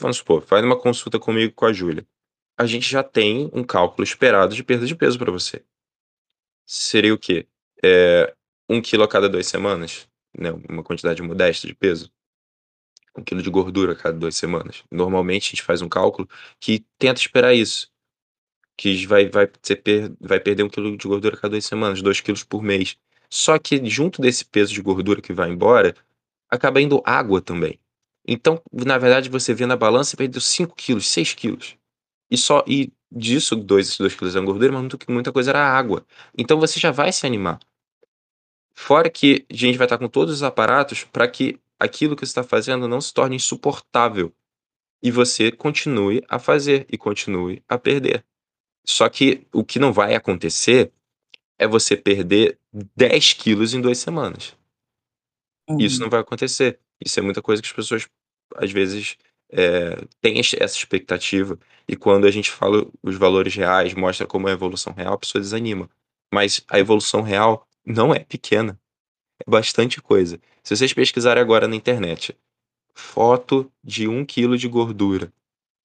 vamos supor, faz uma consulta comigo com a Júlia, a gente já tem um cálculo esperado de perda de peso para você. Seria o quê? É, um quilo a cada duas semanas? Né? Uma quantidade modesta de peso? Um quilo de gordura a cada duas semanas. Normalmente a gente faz um cálculo que tenta esperar isso. Que vai, vai, per, vai perder um quilo de gordura a cada duas semanas, dois quilos por mês. Só que junto desse peso de gordura que vai embora, acaba indo água também. Então, na verdade, você vê na balança e perdeu 5 quilos, 6 quilos. E só e disso, 2 dois quilos é gordura, mas muito, muita coisa era água. Então você já vai se animar. Fora que a gente vai estar com todos os aparatos para que aquilo que você está fazendo não se torne insuportável e você continue a fazer e continue a perder. Só que o que não vai acontecer é você perder 10 quilos em duas semanas. Uhum. Isso não vai acontecer. Isso é muita coisa que as pessoas, às vezes, é, têm essa expectativa. E quando a gente fala os valores reais, mostra como é a evolução real, a pessoa desanima. Mas a evolução real não é pequena. É bastante coisa. Se vocês pesquisarem agora na internet, foto de um quilo de gordura,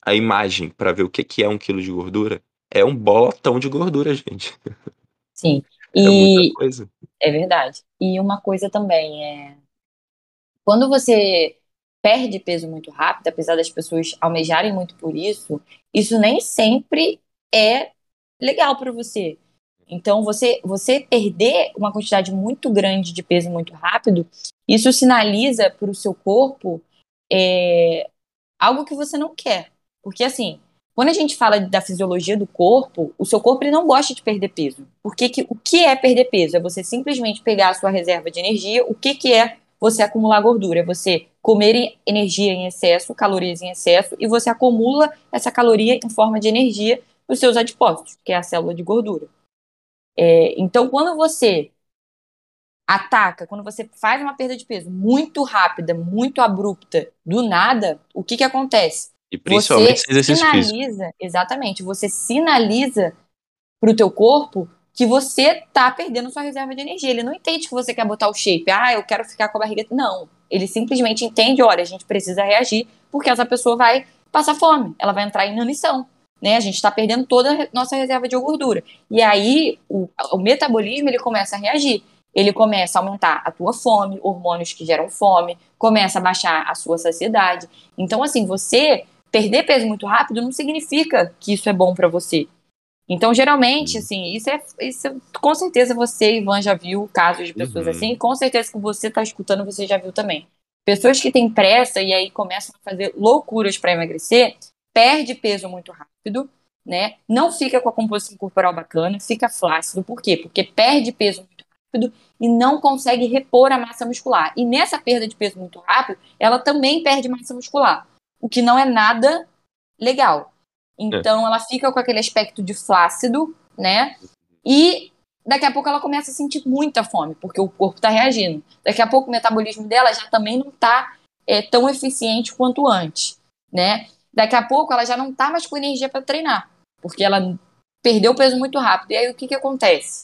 a imagem para ver o que, que é um quilo de gordura, é um bolotão de gordura, gente. Sim. [LAUGHS] É e muita coisa. É verdade. E uma coisa também é quando você perde peso muito rápido, apesar das pessoas almejarem muito por isso, isso nem sempre é legal para você. Então, você, você perder uma quantidade muito grande de peso muito rápido, isso sinaliza para o seu corpo é, algo que você não quer. Porque, assim, quando a gente fala da fisiologia do corpo, o seu corpo ele não gosta de perder peso. Porque que, o que é perder peso? É você simplesmente pegar a sua reserva de energia. O que, que é você acumular gordura? É você comer energia em excesso, calorias em excesso, e você acumula essa caloria em forma de energia nos seus adipócitos, que é a célula de gordura. É, então, quando você ataca, quando você faz uma perda de peso muito rápida, muito abrupta, do nada, o que que acontece? E principalmente você exercício sinaliza, físico. exatamente, você sinaliza para o teu corpo que você tá perdendo sua reserva de energia. Ele não entende que você quer botar o shape, ah, eu quero ficar com a barriga. Não, ele simplesmente entende, olha, a gente precisa reagir porque essa pessoa vai passar fome, ela vai entrar em inanição né? A gente está perdendo toda a nossa reserva de gordura. E aí o, o metabolismo ele começa a reagir. Ele começa a aumentar a tua fome, hormônios que geram fome, começa a baixar a sua saciedade. Então, assim, você perder peso muito rápido não significa que isso é bom para você. Então, geralmente, assim, isso é, isso é, Com certeza você, Ivan, já viu casos de pessoas uhum. assim, e com certeza que você está escutando, você já viu também. Pessoas que têm pressa e aí começam a fazer loucuras para emagrecer, perde peso muito rápido, né? Não fica com a composição corporal bacana, fica flácido. Por quê? Porque perde peso muito rápido e não consegue repor a massa muscular. E nessa perda de peso muito rápido, ela também perde massa muscular, o que não é nada legal. Então é. ela fica com aquele aspecto de flácido, né? E daqui a pouco ela começa a sentir muita fome, porque o corpo está reagindo. Daqui a pouco o metabolismo dela já também não está é, tão eficiente quanto antes, né? Daqui a pouco ela já não tá mais com energia para treinar, porque ela perdeu o peso muito rápido. E aí o que que acontece?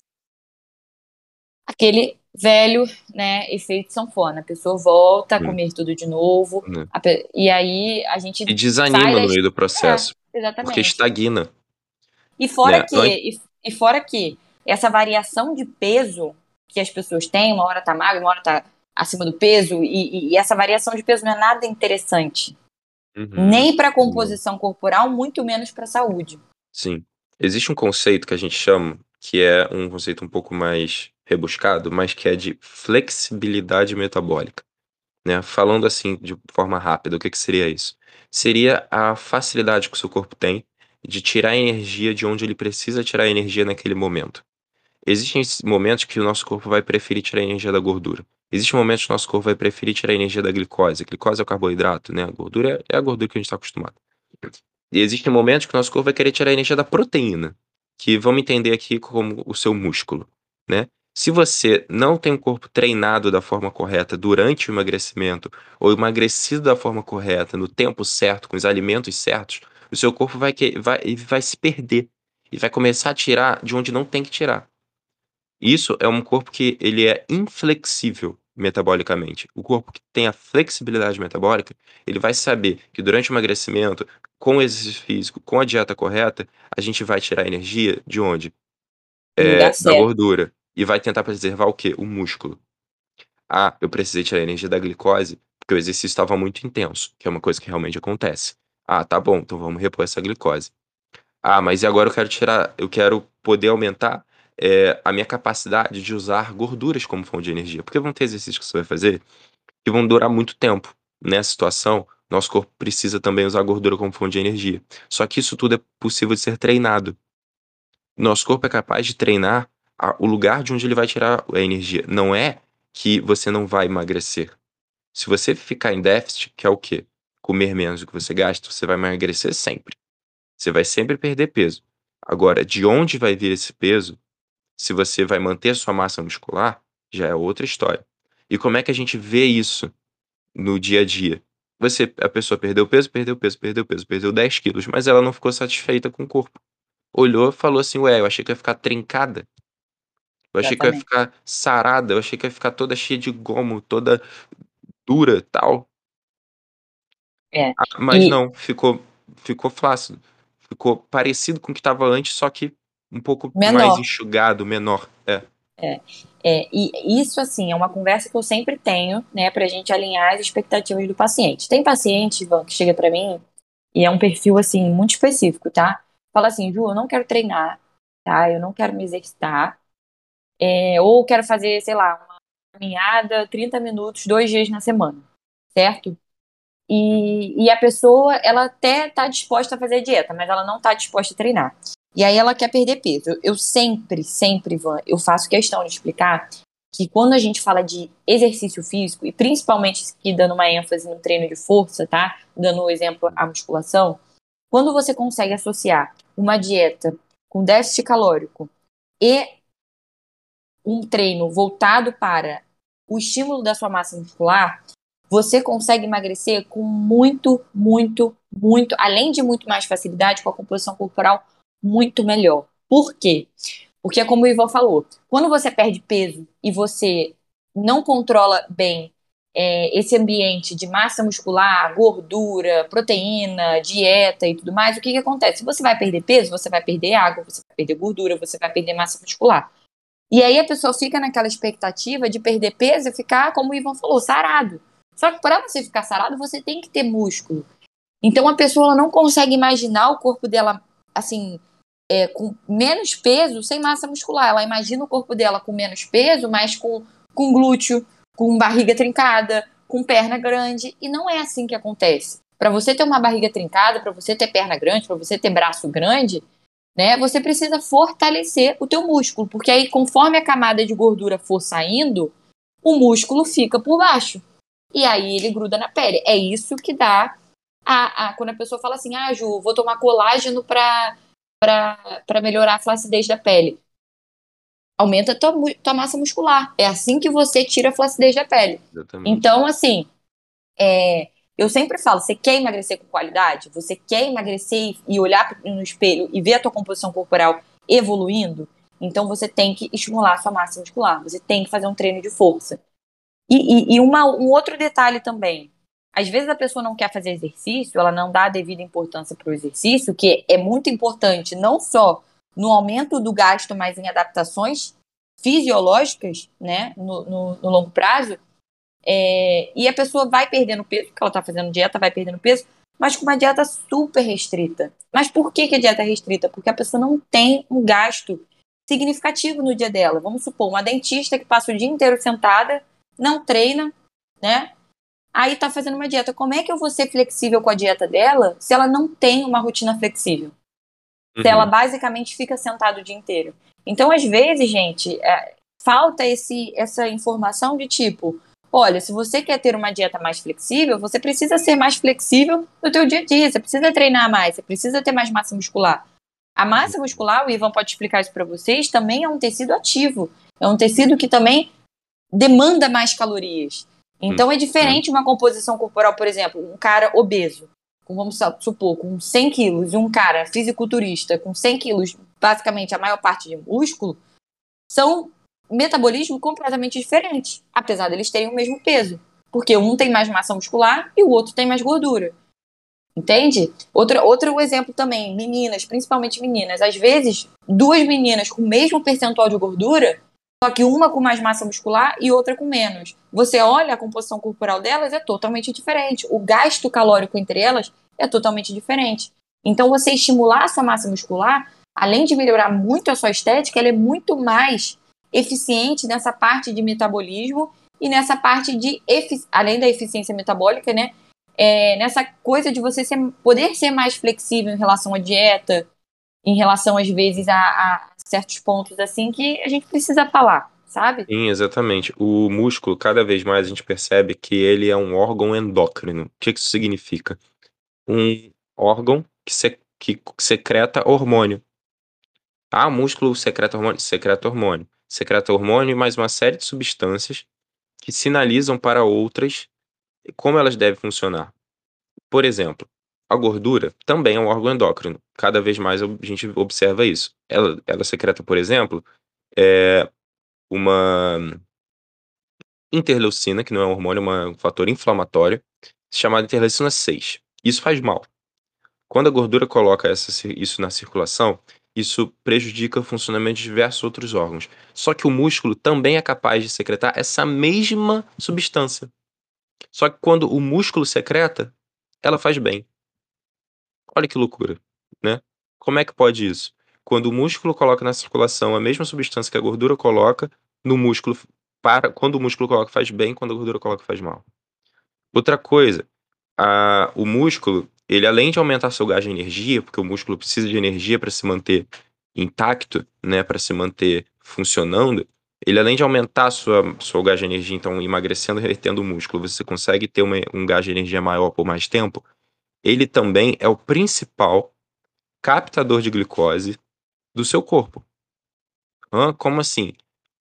Aquele velho, né, efeito sanfona. A pessoa volta a comer tudo de novo, a, e aí a gente e desanima no meio do processo. É, exatamente. Porque estagna. E fora né? que e, e fora que essa variação de peso que as pessoas têm, uma hora tá magra, uma hora tá acima do peso, e, e essa variação de peso não é nada interessante. Uhum. Nem para composição corporal, muito menos para saúde. Sim. Existe um conceito que a gente chama, que é um conceito um pouco mais rebuscado, mas que é de flexibilidade metabólica. Né? Falando assim de forma rápida, o que, que seria isso? Seria a facilidade que o seu corpo tem de tirar energia de onde ele precisa tirar energia naquele momento. Existem momentos que o nosso corpo vai preferir tirar energia da gordura. Existem momentos que o nosso corpo vai preferir tirar energia da glicose. A glicose é o carboidrato, né? A gordura é a gordura que a gente está acostumado. E existem momentos que o nosso corpo vai querer tirar energia da proteína, que vamos entender aqui como o seu músculo, né? Se você não tem um corpo treinado da forma correta durante o emagrecimento, ou emagrecido da forma correta, no tempo certo, com os alimentos certos, o seu corpo vai, vai, vai se perder e vai começar a tirar de onde não tem que tirar. Isso é um corpo que ele é inflexível metabolicamente. O corpo que tem a flexibilidade metabólica, ele vai saber que durante o emagrecimento, com o exercício físico, com a dieta correta, a gente vai tirar energia de onde? É, da gordura. E vai tentar preservar o quê? O músculo. Ah, eu precisei tirar energia da glicose porque o exercício estava muito intenso, que é uma coisa que realmente acontece. Ah, tá bom, então vamos repor essa glicose. Ah, mas e agora eu quero tirar, eu quero poder aumentar é, a minha capacidade de usar gorduras como fonte de energia. Porque vão ter exercícios que você vai fazer que vão durar muito tempo. Nessa situação, nosso corpo precisa também usar gordura como fonte de energia. Só que isso tudo é possível de ser treinado. Nosso corpo é capaz de treinar a, o lugar de onde ele vai tirar a energia. Não é que você não vai emagrecer. Se você ficar em déficit, que é o quê? Comer menos do que você gasta, você vai emagrecer sempre. Você vai sempre perder peso. Agora, de onde vai vir esse peso? Se você vai manter a sua massa muscular, já é outra história. E como é que a gente vê isso no dia a dia? Você, a pessoa perdeu peso, perdeu peso, perdeu peso, perdeu 10 quilos, mas ela não ficou satisfeita com o corpo. Olhou e falou assim: Ué, eu achei que ia ficar trincada. Eu achei que ia ficar sarada, eu achei que ia ficar toda cheia de gomo, toda dura tal. É. Ah, mas e... não, ficou, ficou flácido. Ficou parecido com o que estava antes, só que um pouco menor. mais enxugado, menor. É. É, é, e isso, assim, é uma conversa que eu sempre tenho, né, pra gente alinhar as expectativas do paciente. Tem paciente, Ivan, que chega para mim e é um perfil, assim, muito específico, tá? Fala assim, Ju, eu não quero treinar, tá? Eu não quero me exercitar, é, ou quero fazer, sei lá, uma caminhada 30 minutos, dois dias na semana, certo? E, e a pessoa, ela até tá disposta a fazer dieta, mas ela não tá disposta a treinar. E aí ela quer perder peso. Eu sempre, sempre, Ivan, eu faço questão de explicar que quando a gente fala de exercício físico, e principalmente aqui dando uma ênfase no treino de força, tá? Dando o um exemplo à musculação, quando você consegue associar uma dieta com déficit calórico e um treino voltado para o estímulo da sua massa muscular, você consegue emagrecer com muito, muito, muito, além de muito mais facilidade, com a composição corporal muito melhor. Por quê? Porque, como o Ivan falou, quando você perde peso e você não controla bem é, esse ambiente de massa muscular, gordura, proteína, dieta e tudo mais, o que, que acontece? Você vai perder peso, você vai perder água, você vai perder gordura, você vai perder massa muscular. E aí a pessoa fica naquela expectativa de perder peso e ficar, como o Ivan falou, sarado. Só que para você ficar sarado, você tem que ter músculo. Então a pessoa não consegue imaginar o corpo dela assim, é, com menos peso, sem massa muscular. Ela imagina o corpo dela com menos peso, mas com, com glúteo, com barriga trincada, com perna grande. E não é assim que acontece. Para você ter uma barriga trincada, para você ter perna grande, para você ter braço grande, né, você precisa fortalecer o teu músculo, porque aí conforme a camada de gordura for saindo, o músculo fica por baixo. E aí ele gruda na pele. É isso que dá a, a quando a pessoa fala assim: "Ah, Ju, vou tomar colágeno para para melhorar a flacidez da pele. Aumenta a tua, tua, massa muscular. É assim que você tira a flacidez da pele. Exatamente. Então, assim, é, Eu sempre falo, você quer emagrecer com qualidade? Você quer emagrecer e olhar no espelho e ver a tua composição corporal evoluindo? Então você tem que estimular a sua massa muscular, você tem que fazer um treino de força. E, e, e uma, um outro detalhe também, às vezes a pessoa não quer fazer exercício, ela não dá a devida importância para o exercício, que é muito importante não só no aumento do gasto, mas em adaptações fisiológicas, né, no, no, no longo prazo, é, e a pessoa vai perdendo peso, porque ela está fazendo dieta, vai perdendo peso, mas com uma dieta super restrita. Mas por que, que a dieta é restrita? Porque a pessoa não tem um gasto significativo no dia dela. Vamos supor, uma dentista que passa o dia inteiro sentada, não treina, né? Aí tá fazendo uma dieta. Como é que eu vou ser flexível com a dieta dela se ela não tem uma rotina flexível? Uhum. Se ela basicamente fica sentada o dia inteiro. Então, às vezes, gente, é, falta esse, essa informação de tipo, olha, se você quer ter uma dieta mais flexível, você precisa ser mais flexível no teu dia a dia, você precisa treinar mais, você precisa ter mais massa muscular. A massa muscular, o Ivan pode explicar isso para vocês, também é um tecido ativo. É um tecido que também demanda mais calorias. Então é diferente uma composição corporal, por exemplo, um cara obeso, vamos supor, com 100 quilos, e um cara fisiculturista com 100 quilos, basicamente a maior parte de músculo, são metabolismo completamente diferentes, apesar deles terem o mesmo peso. Porque um tem mais massa muscular e o outro tem mais gordura. Entende? Outro, outro exemplo também, meninas, principalmente meninas. Às vezes, duas meninas com o mesmo percentual de gordura, só que uma com mais massa muscular e outra com menos. Você olha a composição corporal delas, é totalmente diferente. O gasto calórico entre elas é totalmente diferente. Então, você estimular a sua massa muscular, além de melhorar muito a sua estética, ela é muito mais eficiente nessa parte de metabolismo e nessa parte de, além da eficiência metabólica, né? É, nessa coisa de você ser, poder ser mais flexível em relação à dieta, em relação, às vezes, a, a certos pontos assim que a gente precisa falar, sabe? Sim, exatamente. O músculo, cada vez mais a gente percebe que ele é um órgão endócrino. O que isso significa? Um órgão que, se, que secreta hormônio. Ah, músculo secreta hormônio? Secreta hormônio secreta hormônio e mais uma série de substâncias que sinalizam para outras como elas devem funcionar. Por exemplo, a gordura também é um órgão endócrino. Cada vez mais a gente observa isso. Ela, ela secreta, por exemplo, é uma interleucina, que não é um hormônio, é um fator inflamatório, chamado interleucina 6. Isso faz mal. Quando a gordura coloca essa, isso na circulação, isso prejudica o funcionamento de diversos outros órgãos. Só que o músculo também é capaz de secretar essa mesma substância. Só que quando o músculo secreta, ela faz bem. Olha que loucura, né? Como é que pode isso? Quando o músculo coloca na circulação a mesma substância que a gordura coloca, no músculo para, quando o músculo coloca faz bem, quando a gordura coloca faz mal. Outra coisa, a, o músculo ele além de aumentar seu gás de energia, porque o músculo precisa de energia para se manter intacto, né, para se manter funcionando, ele além de aumentar sua, seu gás de energia, então emagrecendo e retendo o músculo, você consegue ter uma, um gás de energia maior por mais tempo, ele também é o principal captador de glicose do seu corpo. Hã? Como assim?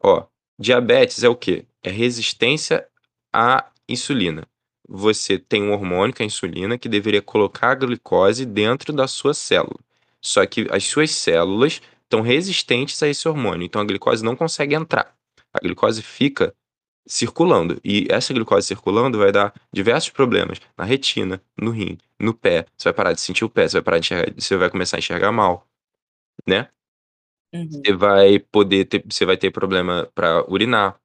Ó, diabetes é o quê? É resistência à insulina você tem um hormônio, que é a insulina, que deveria colocar a glicose dentro da sua célula. Só que as suas células estão resistentes a esse hormônio, então a glicose não consegue entrar. A glicose fica circulando. E essa glicose circulando vai dar diversos problemas na retina, no rim, no pé. Você vai parar de sentir o pé, você vai parar de enxergar, você vai começar a enxergar mal, né? Uhum. Você vai poder ter, você vai ter problema para urinar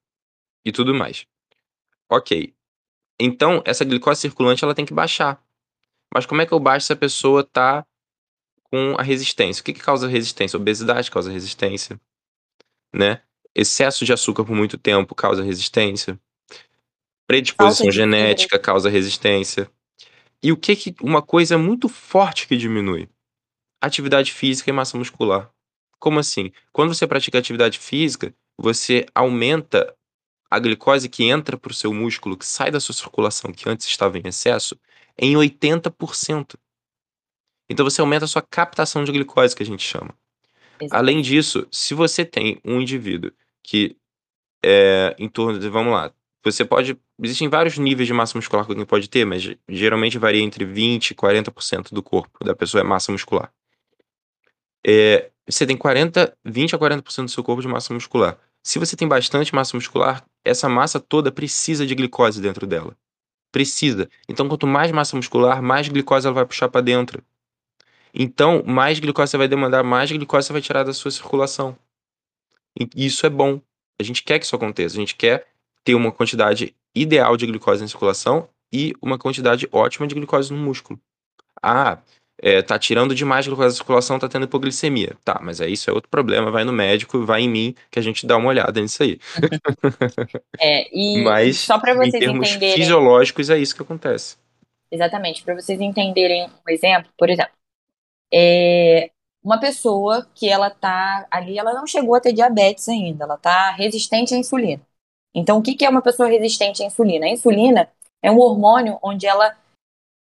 e tudo mais. Ok, então, essa glicose circulante ela tem que baixar. Mas como é que eu baixo se a pessoa está com a resistência? O que, que causa resistência? Obesidade causa resistência, né? Excesso de açúcar por muito tempo causa resistência. Predisposição genética causa resistência. E o que que uma coisa muito forte que diminui? Atividade física e massa muscular. Como assim? Quando você pratica atividade física, você aumenta a glicose que entra para o seu músculo, que sai da sua circulação, que antes estava em excesso, em 80%. Então você aumenta a sua captação de glicose, que a gente chama. Exato. Além disso, se você tem um indivíduo que é em torno de, vamos lá, você pode. Existem vários níveis de massa muscular que alguém pode ter, mas geralmente varia entre 20% e 40% do corpo da pessoa é massa muscular. É, você tem 40, 20 a 40% do seu corpo de massa muscular. Se você tem bastante massa muscular, essa massa toda precisa de glicose dentro dela. Precisa. Então, quanto mais massa muscular, mais glicose ela vai puxar para dentro. Então, mais glicose você vai demandar, mais glicose você vai tirar da sua circulação. E isso é bom. A gente quer que isso aconteça. A gente quer ter uma quantidade ideal de glicose na circulação e uma quantidade ótima de glicose no músculo. Ah, é, tá tirando demais glicose da circulação, tá tendo hipoglicemia. Tá, mas aí isso é outro problema, vai no médico, vai em mim, que a gente dá uma olhada nisso aí. [LAUGHS] É, e mas, só para vocês em termos entenderem. fisiológicos, é isso que acontece. Exatamente, para vocês entenderem um exemplo, por exemplo, é uma pessoa que ela tá ali, ela não chegou a ter diabetes ainda, ela tá resistente à insulina. Então, o que que é uma pessoa resistente à insulina? A insulina é um hormônio onde ela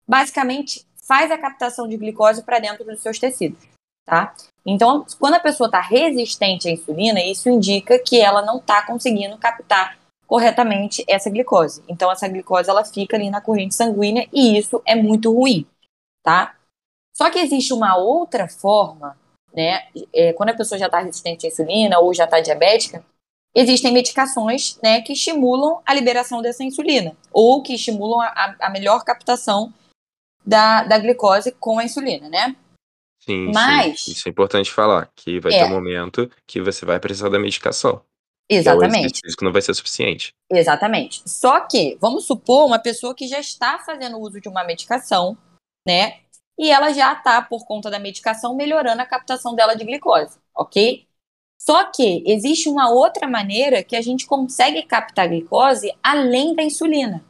basicamente faz a captação de glicose para dentro dos seus tecidos, tá? Então, quando a pessoa está resistente à insulina, isso indica que ela não está conseguindo captar corretamente essa glicose. Então, essa glicose ela fica ali na corrente sanguínea e isso é muito ruim, tá? Só que existe uma outra forma, né? É, quando a pessoa já está resistente à insulina ou já está diabética, existem medicações, né, que estimulam a liberação dessa insulina ou que estimulam a, a melhor captação da, da glicose com a insulina, né? Sim, Mas- sim. Isso é importante falar, que vai ter É. um momento que você vai precisar da medicação. O Exatamente. físico não vai ser suficiente. Exatamente. Só que, vamos supor, uma pessoa que já está fazendo uso de uma medicação, né? E ela já está, por conta da medicação, melhorando a captação dela de glicose, ok? Só que existe uma outra maneira que a gente consegue captar glicose além da insulina.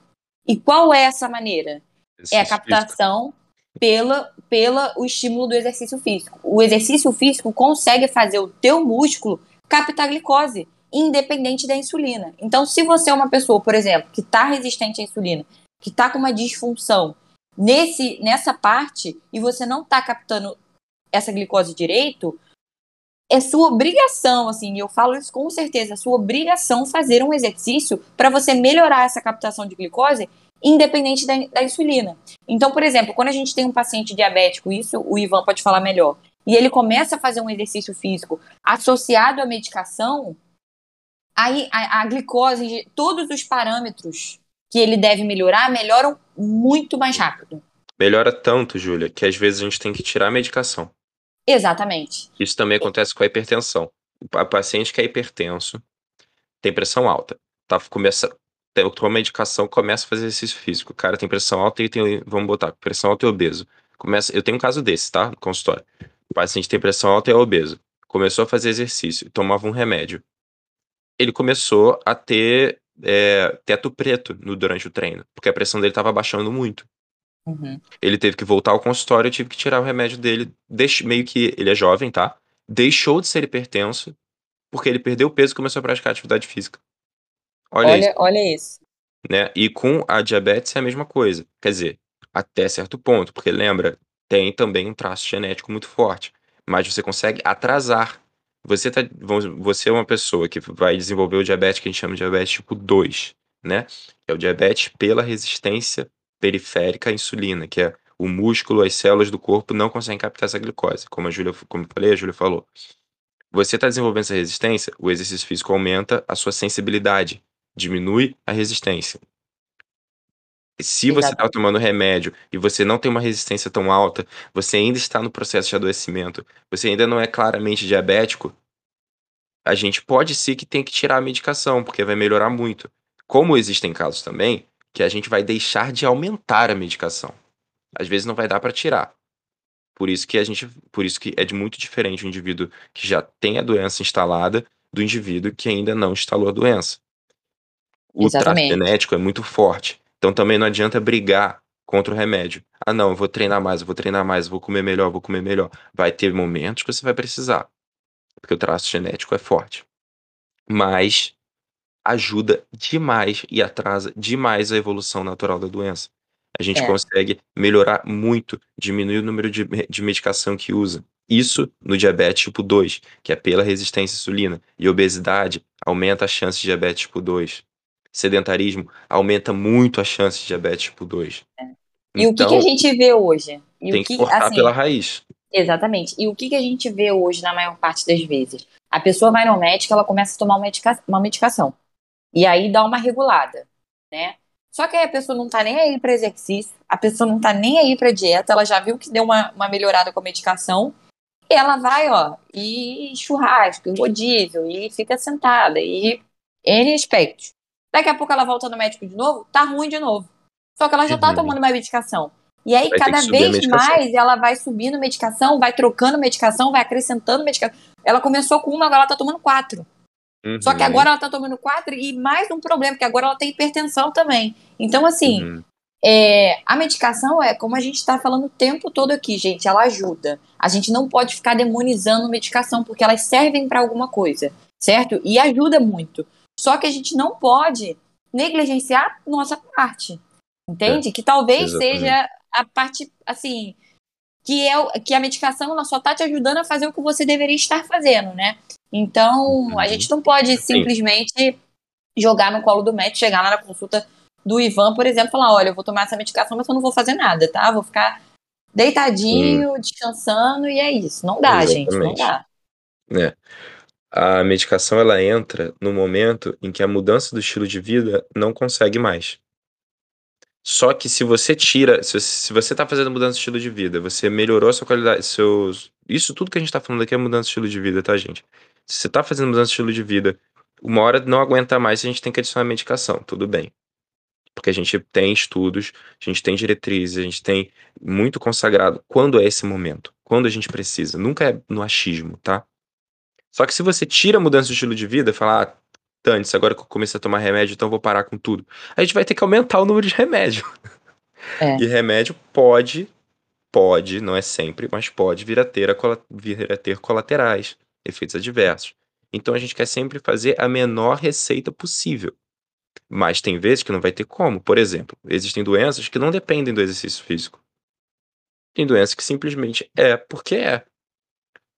E qual é essa maneira? É a Exercício físico. captação pela, pela o estímulo do exercício físico. O exercício físico consegue fazer o teu músculo captar glicose, independente da insulina. Então, se você é uma pessoa, por exemplo, que está resistente à insulina, que está com uma disfunção nesse, nessa parte e você não está captando essa glicose direito, é sua obrigação, assim, e eu falo isso com certeza, é sua obrigação fazer um exercício para você melhorar essa captação de glicose independente da, da insulina. Então, por exemplo, quando a gente tem um paciente diabético, isso o Ivan pode falar melhor, e ele começa a fazer um exercício físico associado à medicação, aí a, a glicose, todos os parâmetros que ele deve melhorar, melhoram muito mais rápido. Melhora tanto, Júlia, que às vezes a gente tem que tirar a medicação. Exatamente. Isso também acontece com a hipertensão. O pa- paciente que é hipertenso, tem pressão alta, tá, começa, toma medicação, começa a fazer exercício físico. O cara tem pressão alta e tem, vamos botar, pressão alta e obeso. Começa, eu tenho um caso desse, tá? No consultório. O paciente tem pressão alta e é obeso. Começou a fazer exercício, tomava um remédio. Ele começou a ter é, teto preto no, durante o treino, porque a pressão dele estava baixando muito. Uhum. Ele teve que voltar ao consultório, eu tive que tirar o remédio dele. Deix... Meio que ele é jovem, tá? Deixou de ser hipertenso, porque ele perdeu peso e começou a praticar atividade física. Olha, isso, Olha, olha isso. né? E com a diabetes é a mesma coisa. Quer dizer, até certo ponto, porque lembra, tem também um traço genético muito forte. Mas você consegue atrasar. Você, tá, você é uma pessoa que vai desenvolver o diabetes que a gente chama de diabetes tipo 2, né? É o diabetes pela resistência periférica à insulina, que é o músculo, as células do corpo não conseguem captar essa glicose, como a Júlia, como eu falei, a Júlia falou. Você está desenvolvendo essa resistência, o exercício físico aumenta a sua sensibilidade, diminui a resistência. Se você está tomando remédio e você não tem uma resistência tão alta, você ainda está no processo de adoecimento, você ainda não é claramente diabético, a gente pode sim que tem que tirar a medicação, porque vai melhorar muito. Como existem casos também que a gente vai deixar de aumentar a medicação. Às vezes não vai dar para tirar. Por isso que a gente, por isso que é de muito diferente o indivíduo que já tem a doença instalada do indivíduo que ainda não instalou a doença. O Exatamente. genético é muito forte. Então também não adianta brigar contra o remédio. Ah, não, eu vou treinar mais, eu vou treinar mais, eu vou comer melhor, eu vou comer melhor. Vai ter momentos que você vai precisar, porque o traço genético é forte. Mas ajuda demais e atrasa demais a evolução natural da doença. A gente É. consegue melhorar muito, diminuir o número de, de medicação que usa. Isso no diabetes tipo 2, que é pela resistência à insulina. E obesidade aumenta a chance de diabetes tipo 2. Sedentarismo, aumenta muito a chance de diabetes tipo 2. É. E então, o que, que, a gente vê hoje? E tem o que, que cortar assim, pela raiz. Exatamente. E o que, que a gente vê hoje na maior parte das vezes? A pessoa vai no médico, ela começa a tomar uma, medica uma medicação. E aí dá uma regulada, né? Só que aí a pessoa não tá nem aí para exercício, a pessoa não tá nem aí para dieta, ela já viu que deu uma, uma melhorada com a medicação, e ela vai, ó, e churrasco, e rodízio, e fica sentada, e N aspectos. Daqui a pouco ela volta no médico de novo, tá ruim de novo. Só que ela já tá uhum. tomando uma medicação. E aí, vai cada vez mais, ela vai subindo medicação, vai trocando medicação, vai acrescentando medicação. Ela começou com uma, agora ela tá tomando quatro. Uhum. Só que agora ela tá tomando quatro e mais um problema, porque agora ela tem hipertensão também. Então, assim, uhum. é, a medicação é como a gente tá falando o tempo todo aqui, gente, ela ajuda. A gente não pode ficar demonizando medicação, porque elas servem para alguma coisa, certo? E ajuda muito. Só que a gente não pode negligenciar nossa parte. Entende? É, que talvez exatamente. seja a parte, assim, que é que a medicação ela só tá te ajudando a fazer o que você deveria estar fazendo, né? Então, a gente não pode simplesmente jogar no colo do médico, chegar lá na consulta do Ivan, por exemplo, falar, olha, eu vou tomar essa medicação, mas eu não vou fazer nada, tá? Vou ficar deitadinho, hum. descansando e é isso. Não dá, Exatamente. gente, não dá. É. A medicação ela entra no momento em que a mudança do estilo de vida não consegue mais. Só que se você tira, se, você está fazendo mudança de estilo de vida, você melhorou a sua qualidade, seus. Isso tudo que a gente está falando aqui é mudança de estilo de vida, tá, gente? Se você está fazendo mudança de estilo de vida, uma hora não aguenta mais, a gente tem que adicionar medicação, tudo bem. Porque a gente tem estudos, a gente tem diretrizes, a gente tem muito consagrado quando é esse momento, quando a gente precisa. Nunca é no achismo, tá? Só que se você tira a mudança de estilo de vida, falar, ah, dane agora que eu comecei a tomar remédio, então eu vou parar com tudo. A gente vai ter que aumentar o número de remédio. É. E remédio pode, pode, não é sempre, mas pode vir a ter, a, vir a ter colaterais, efeitos adversos. Então a gente quer sempre fazer a menor receita possível. Mas tem vezes que não vai ter como. Por exemplo, existem doenças que não dependem do exercício físico. Tem doenças que simplesmente é porque é.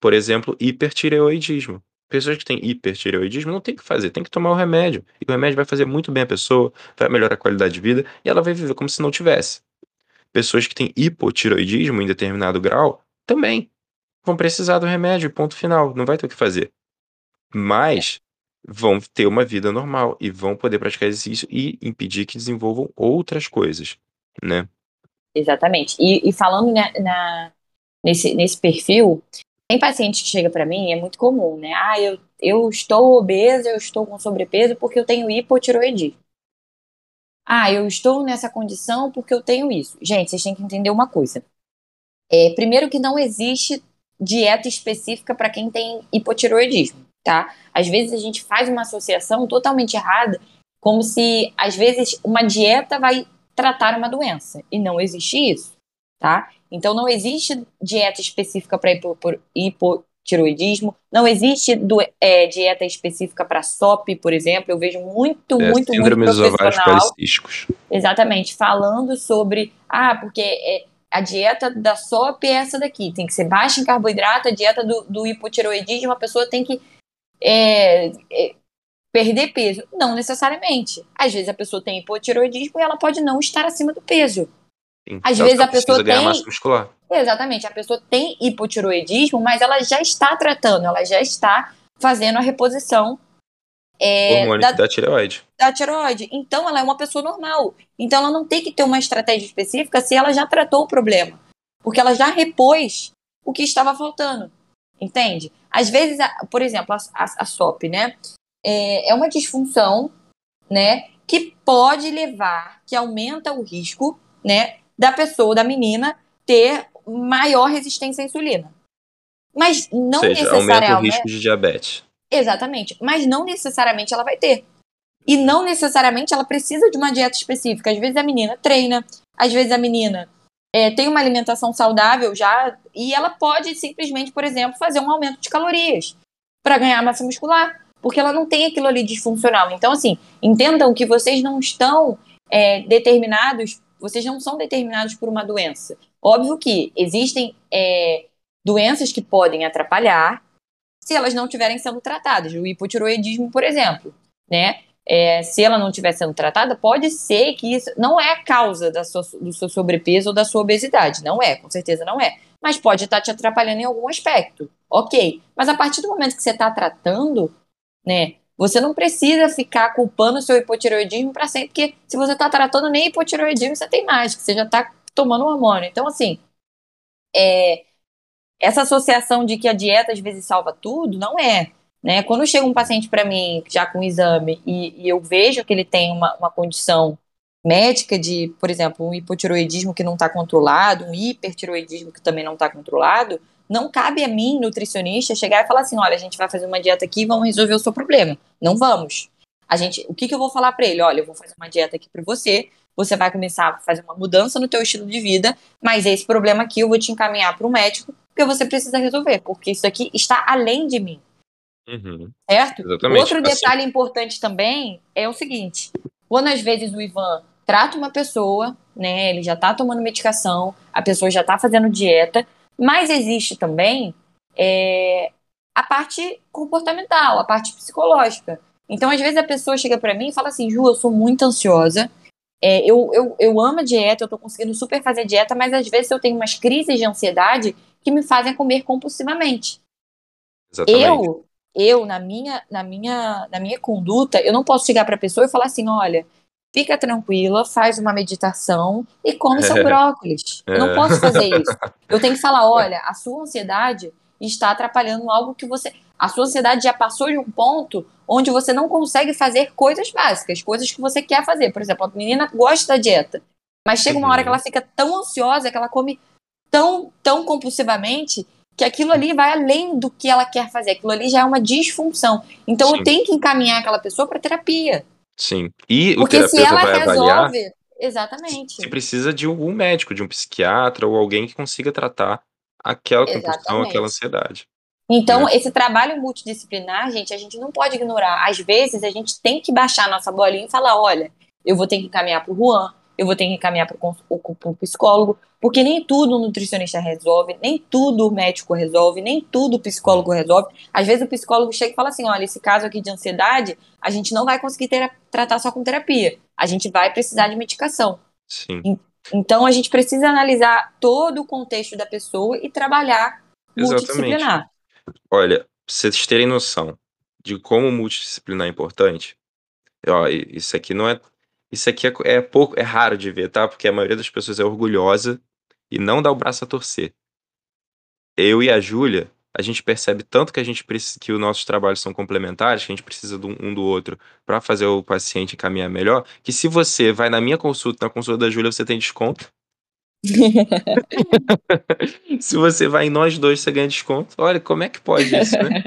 Por exemplo, hipertireoidismo. Pessoas que têm hipertireoidismo não tem que fazer, tem que tomar o remédio. E o remédio vai fazer muito bem a pessoa, vai melhorar a qualidade de vida e ela vai viver como se não tivesse. Pessoas que têm hipotireoidismo em determinado grau também vão precisar do remédio, ponto final, não vai ter o que fazer. Mas vão ter uma vida normal e vão poder praticar exercício e impedir que desenvolvam outras coisas, né? Exatamente. E, e falando na, na, nesse, nesse perfil, tem paciente que chega para mim, é muito comum, né? Ah, eu, eu estou obesa, eu estou com sobrepeso porque eu tenho hipotiroidismo. Ah, eu estou nessa condição porque eu tenho isso. Gente, vocês têm que entender uma coisa. É, primeiro que não existe dieta específica para quem tem hipotiroidismo, tá? Às vezes a gente faz uma associação totalmente errada, como se às vezes uma dieta vai tratar uma doença e não existe isso, tá? Então, não existe dieta específica para hipotiroidismo, não existe do, é, dieta específica para SOP, por exemplo. Eu vejo muito, é, muito, muito profissional. Exatamente, falando sobre, ah, porque é, a dieta da SOP é essa daqui, tem que ser baixa em carboidrato, a dieta do, do hipotiroidismo, a pessoa tem que é, é, perder peso. Não necessariamente. Às vezes a pessoa tem hipotiroidismo e ela pode não estar acima do peso. Sim. Às vezes a pessoa tem. Massa muscular. Exatamente, a pessoa tem hipotiroidismo, mas ela já está tratando, ela já está fazendo a reposição é, da, da tireoide. Da tireoide. Então ela é uma pessoa normal. Então ela não tem que ter uma estratégia específica se ela já tratou o problema. Porque ela já repôs o que estava faltando. Entende? Às vezes, por exemplo, a, a, a SOP, né? É, é uma disfunção, né? Que pode levar, que aumenta o risco, né? Da pessoa, da menina, ter maior resistência à insulina. Mas não Ou seja, necessariamente. Aumenta o risco de diabetes. Exatamente. Mas não necessariamente ela vai ter. E não necessariamente ela precisa de uma dieta específica. Às vezes a menina treina, às vezes a menina é, tem uma alimentação saudável já, e ela pode simplesmente, por exemplo, fazer um aumento de calorias para ganhar massa muscular, porque ela não tem aquilo ali disfuncional. Então, assim, entendam que vocês não estão é, determinados vocês não são determinados por uma doença. Óbvio que existem é, doenças que podem atrapalhar se elas não estiverem sendo tratadas. O hipotiroidismo, por exemplo, né? é, se ela não estiver sendo tratada, pode ser que isso não é a causa da sua, do seu sobrepeso ou da sua obesidade. Não é, com certeza não é. Mas pode estar te atrapalhando em algum aspecto. Ok. Mas a partir do momento que você está tratando, né? Você não precisa ficar culpando o seu hipotireoidismo para sempre, porque se você está tratando nem hipotireoidismo, você tem mais, que você já está tomando hormônio. Então, assim, é, essa associação de que a dieta às vezes salva tudo, não é. Né? Quando chega um paciente para mim já com exame e, e, eu vejo que ele tem uma, uma condição médica de, por exemplo, um hipotiroidismo que não está controlado, um hipertiroidismo que também não está controlado, não cabe a mim, nutricionista, chegar e falar assim, olha, a gente vai fazer uma dieta aqui e vamos resolver o seu problema. Não vamos. A gente, o que, que eu vou falar para ele? Olha, eu vou fazer uma dieta aqui para você, você vai começar a fazer uma mudança no teu estilo de vida, mas esse problema aqui eu vou te encaminhar para o médico, porque você precisa resolver, porque isso aqui está além de mim. Uhum. Certo? Exatamente. Outro Assim. detalhe importante também é o seguinte: quando às vezes o Ivan trata uma pessoa, né, ele já tá tomando medicação, a pessoa já tá fazendo dieta, mas existe também é, a parte comportamental, a parte psicológica. Então, às vezes a pessoa chega para mim e fala assim: Ju, eu sou muito ansiosa, é, eu, eu, eu amo a dieta, eu tô conseguindo super fazer dieta, mas às vezes eu tenho umas crises de ansiedade que me fazem comer compulsivamente. Exatamente. Eu, eu na minha, na minha, na minha conduta, eu não posso chegar para a pessoa e falar assim, olha, fica tranquila, faz uma meditação e come seu [LAUGHS] É. brócolis. Eu não É. posso fazer isso. [LAUGHS] Eu tenho que falar, olha, a sua ansiedade está atrapalhando algo que você, a sua ansiedade já passou de um ponto onde você não consegue fazer coisas básicas, coisas que você quer fazer. Por exemplo, a menina gosta da dieta, mas chega uma hora Uhum. que ela fica tão ansiosa que ela come tão, tão compulsivamente que aquilo ali vai além do que ela quer fazer. Aquilo ali já é uma disfunção. Então Sim. eu tenho que encaminhar aquela pessoa para terapia. Sim. E o Porque se terapeuta ela vai avaliar resolve. Exatamente. se precisa de algum médico, de um psiquiatra ou alguém que consiga tratar aquela compulsão, Exatamente. aquela ansiedade. Então, É. esse trabalho multidisciplinar, gente, a gente não pode ignorar. Às vezes, a gente tem que baixar a nossa bolinha e falar: olha, eu vou ter que encaminhar para o Juan, eu vou ter que encaminhar para o psicólogo, porque nem tudo o nutricionista resolve, nem tudo o médico resolve, nem tudo o psicólogo resolve. Às vezes, o psicólogo chega e fala assim: olha, esse caso aqui de ansiedade, a gente não vai conseguir ter- tratar só com terapia, a gente vai precisar de medicação. Sim. Então, a gente precisa analisar todo o contexto da pessoa e trabalhar Exatamente. multidisciplinar. Olha, pra vocês terem noção de como multidisciplinar é importante, ó, isso aqui não é. Isso aqui é, é pouco, é raro de ver, tá? Porque a maioria das pessoas é orgulhosa e não dá o braço a torcer. Eu e a Júlia, a gente percebe tanto que a gente que os nossos trabalhos são complementares, que a gente precisa de um, um do outro para fazer o paciente caminhar melhor, que se você vai na minha consulta, na consulta da Júlia, você tem desconto. [LAUGHS] Se você vai em nós dois, você ganha desconto. Olha, como é que pode isso, né?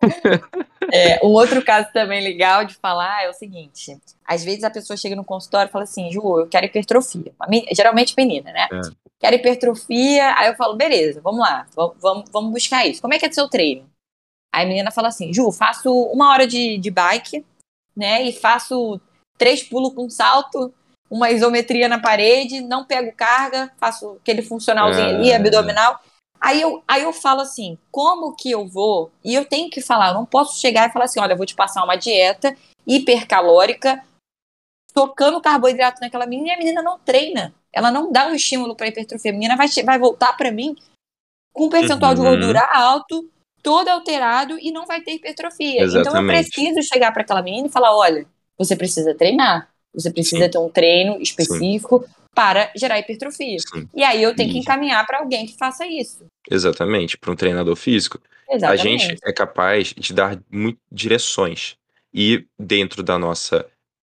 [LAUGHS] É, um outro caso também legal de falar é o seguinte: às vezes a pessoa chega no consultório e fala assim, Ju, eu quero hipertrofia. Geralmente menina, né? É. Quero hipertrofia. Aí eu falo, beleza, vamos lá, vamos, vamos, buscar isso. Como é que é seu treino? Aí a menina fala assim, Ju, faço uma hora de, de bike, né? E faço três pulos com salto, uma isometria na parede, não pego carga, faço aquele funcionalzinho ali, É. abdominal. Aí eu, aí eu falo assim, como que eu vou? E eu tenho que falar, eu não posso chegar e falar assim, olha, eu vou te passar uma dieta hipercalórica, tocando carboidrato naquela menina, e a menina não treina. Ela não dá um estímulo para hipertrofia. A menina vai, vai voltar para mim com um percentual de Uhum. gordura alto, todo alterado, e não vai ter hipertrofia. Então eu Exatamente. preciso chegar para aquela menina e falar, olha, você precisa treinar. Você precisa Sim. ter um treino específico para gerar hipertrofia. Sim. E aí eu tenho que encaminhar para alguém que faça isso. Exatamente, para um treinador físico. A Exatamente. gente é capaz de dar direções. E dentro da nossa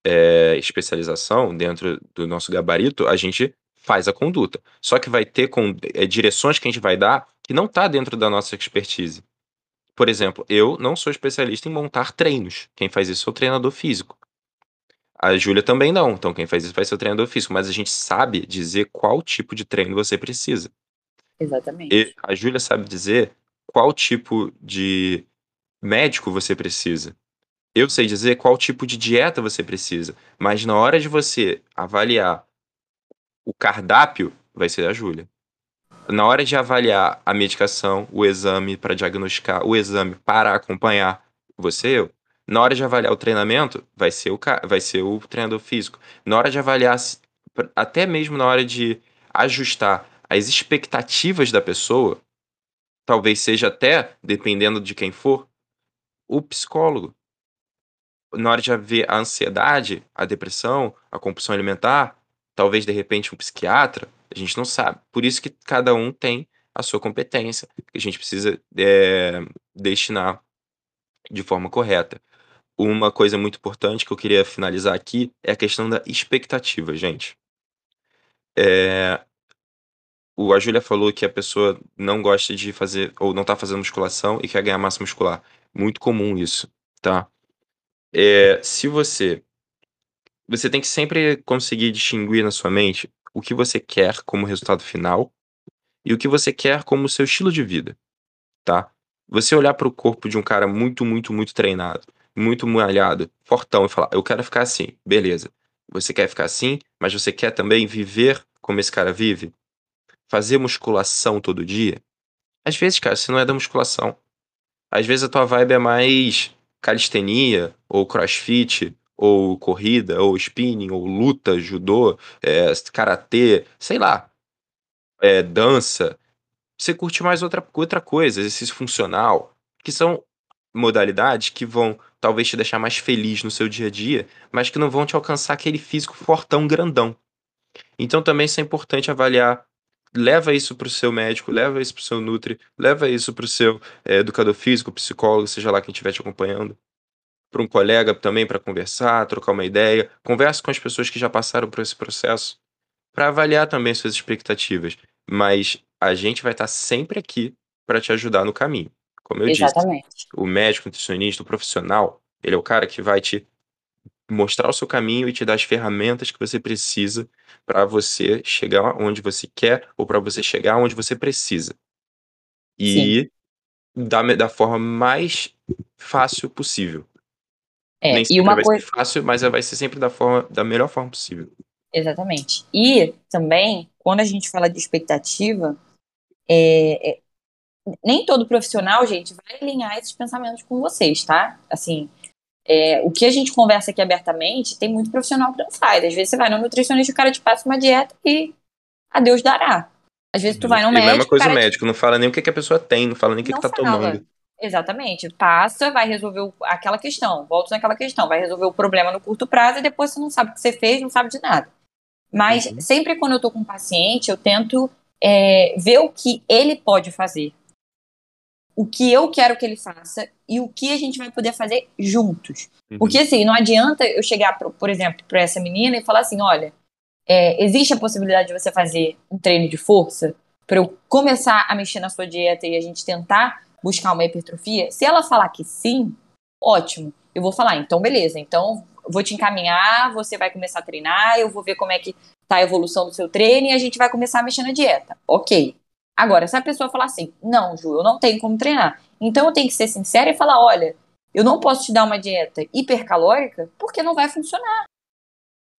é, especialização, dentro do nosso gabarito, a gente faz a conduta. Só que vai ter com, é, direções que a gente vai dar que não está dentro da nossa expertise. Por exemplo, eu não sou especialista em montar treinos. Quem faz isso é o treinador físico. A Júlia também não. Então, quem faz isso vai ser o treinador físico. Mas a gente sabe dizer qual tipo de treino você precisa. Exatamente. E a Júlia sabe dizer qual tipo de médico você precisa. Eu sei dizer qual tipo de dieta você precisa. Mas na hora de você avaliar o cardápio, vai ser a Júlia. Na hora de avaliar a medicação, o exame para diagnosticar, o exame para acompanhar, você eu. Na hora de avaliar o treinamento, vai ser o, vai ser o treinador físico. Na hora de avaliar, até mesmo na hora de ajustar as expectativas da pessoa, talvez seja até, dependendo de quem for, o psicólogo. Na hora de ver a ansiedade, a depressão, a compulsão alimentar, talvez de repente um psiquiatra, a gente não sabe. Por isso que cada um tem a sua competência, que a gente precisa é, destinar de forma correta. Uma coisa muito importante que eu queria finalizar aqui é a questão da expectativa, gente. É, o, a Júlia falou que a pessoa não gosta de fazer, ou não tá fazendo musculação e quer ganhar massa muscular. Muito comum isso, tá? É, se você. Você tem que sempre conseguir distinguir na sua mente o que você quer como resultado final e o que você quer como seu estilo de vida, tá? Você olhar para o corpo de um cara muito, muito, muito treinado, muito malhado, fortão e falar, eu quero ficar assim, beleza. Você quer ficar assim, mas você quer também viver como esse cara vive? Fazer musculação todo dia? Às vezes, cara, você não é da musculação. Às vezes a tua vibe é mais calistenia, ou crossfit, ou corrida, ou spinning, ou luta, judô, é, karatê, sei lá, é, dança. Você curte mais outra, outra coisa, exercício funcional, que são modalidades que vão talvez te deixar mais feliz no seu dia a dia, mas que não vão te alcançar aquele físico fortão, grandão. Então também isso é importante avaliar. Leva isso para o seu médico, leva isso para o seu nutri, leva isso para o seu é, educador físico, psicólogo, seja lá quem estiver te acompanhando. Para um colega também para conversar, trocar uma ideia. Converse com as pessoas que já passaram por esse processo para avaliar também suas expectativas. Mas a gente vai estar sempre aqui para te ajudar no caminho. Como eu Exatamente. disse, o médico, o nutricionista, o profissional, ele é o cara que vai te mostrar o seu caminho e te dar as ferramentas que você precisa para você chegar onde você quer ou para você chegar onde você precisa. E da, da forma mais fácil possível. É, Nem e uma vai coisa. ser fácil, mas vai ser sempre da, forma, da melhor forma possível. Exatamente. E também, quando a gente fala de expectativa, é, é, nem todo profissional, gente, vai alinhar esses pensamentos com vocês, tá? Assim, é, o que a gente conversa aqui abertamente, tem muito profissional que não faz. Às vezes você vai no nutricionista, o cara te passa uma dieta e a Deus dará. Às vezes tu vai no e médico. mesma coisa o o cara te- médico, não fala nem o que, que a pessoa tem, não fala nem o que, que Não tá fala. tomando. Exatamente. Passa, vai resolver o- aquela questão. Volta naquela questão. Vai resolver o problema no curto prazo e depois você não sabe o que você fez, não sabe de nada. Mas Uhum. sempre quando eu tô com um paciente, eu tento é, ver o que ele pode fazer. O que eu quero que ele faça e o que a gente vai poder fazer juntos. Uhum. Porque assim, não adianta eu chegar, pro- por exemplo, para essa menina e falar assim: olha, é, existe a possibilidade de você fazer um treino de força para eu começar a mexer na sua dieta e a gente tentar buscar uma hipertrofia? Se ela falar que sim, ótimo. Eu vou falar, então beleza, então vou te encaminhar, você vai começar a treinar, eu vou ver como é que tá a evolução do seu treino e a gente vai começar a mexer na dieta. Ok. Agora, se a pessoa falar assim, não, Ju, eu não tenho como treinar, então eu tenho que ser sincera e falar, olha, eu não posso te dar uma dieta hipercalórica porque não vai funcionar.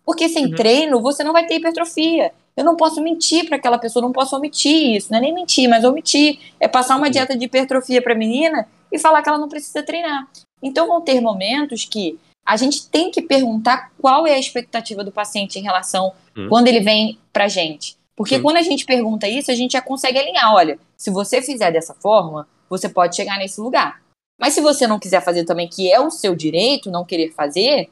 Porque sem Uhum. treino você não vai ter hipertrofia. Eu não posso mentir para aquela pessoa, não posso omitir isso, não é nem mentir, mas omitir é passar uma Uhum. dieta de hipertrofia para a menina e falar que ela não precisa treinar. Então vão ter momentos que a gente tem que perguntar qual é a expectativa do paciente em relação Hum. quando ele vem pra gente. Porque Sim. quando a gente pergunta isso, a gente já consegue alinhar. Olha, se você fizer dessa forma, você pode chegar nesse lugar. Mas se você não quiser fazer também, que é o seu direito, não querer fazer,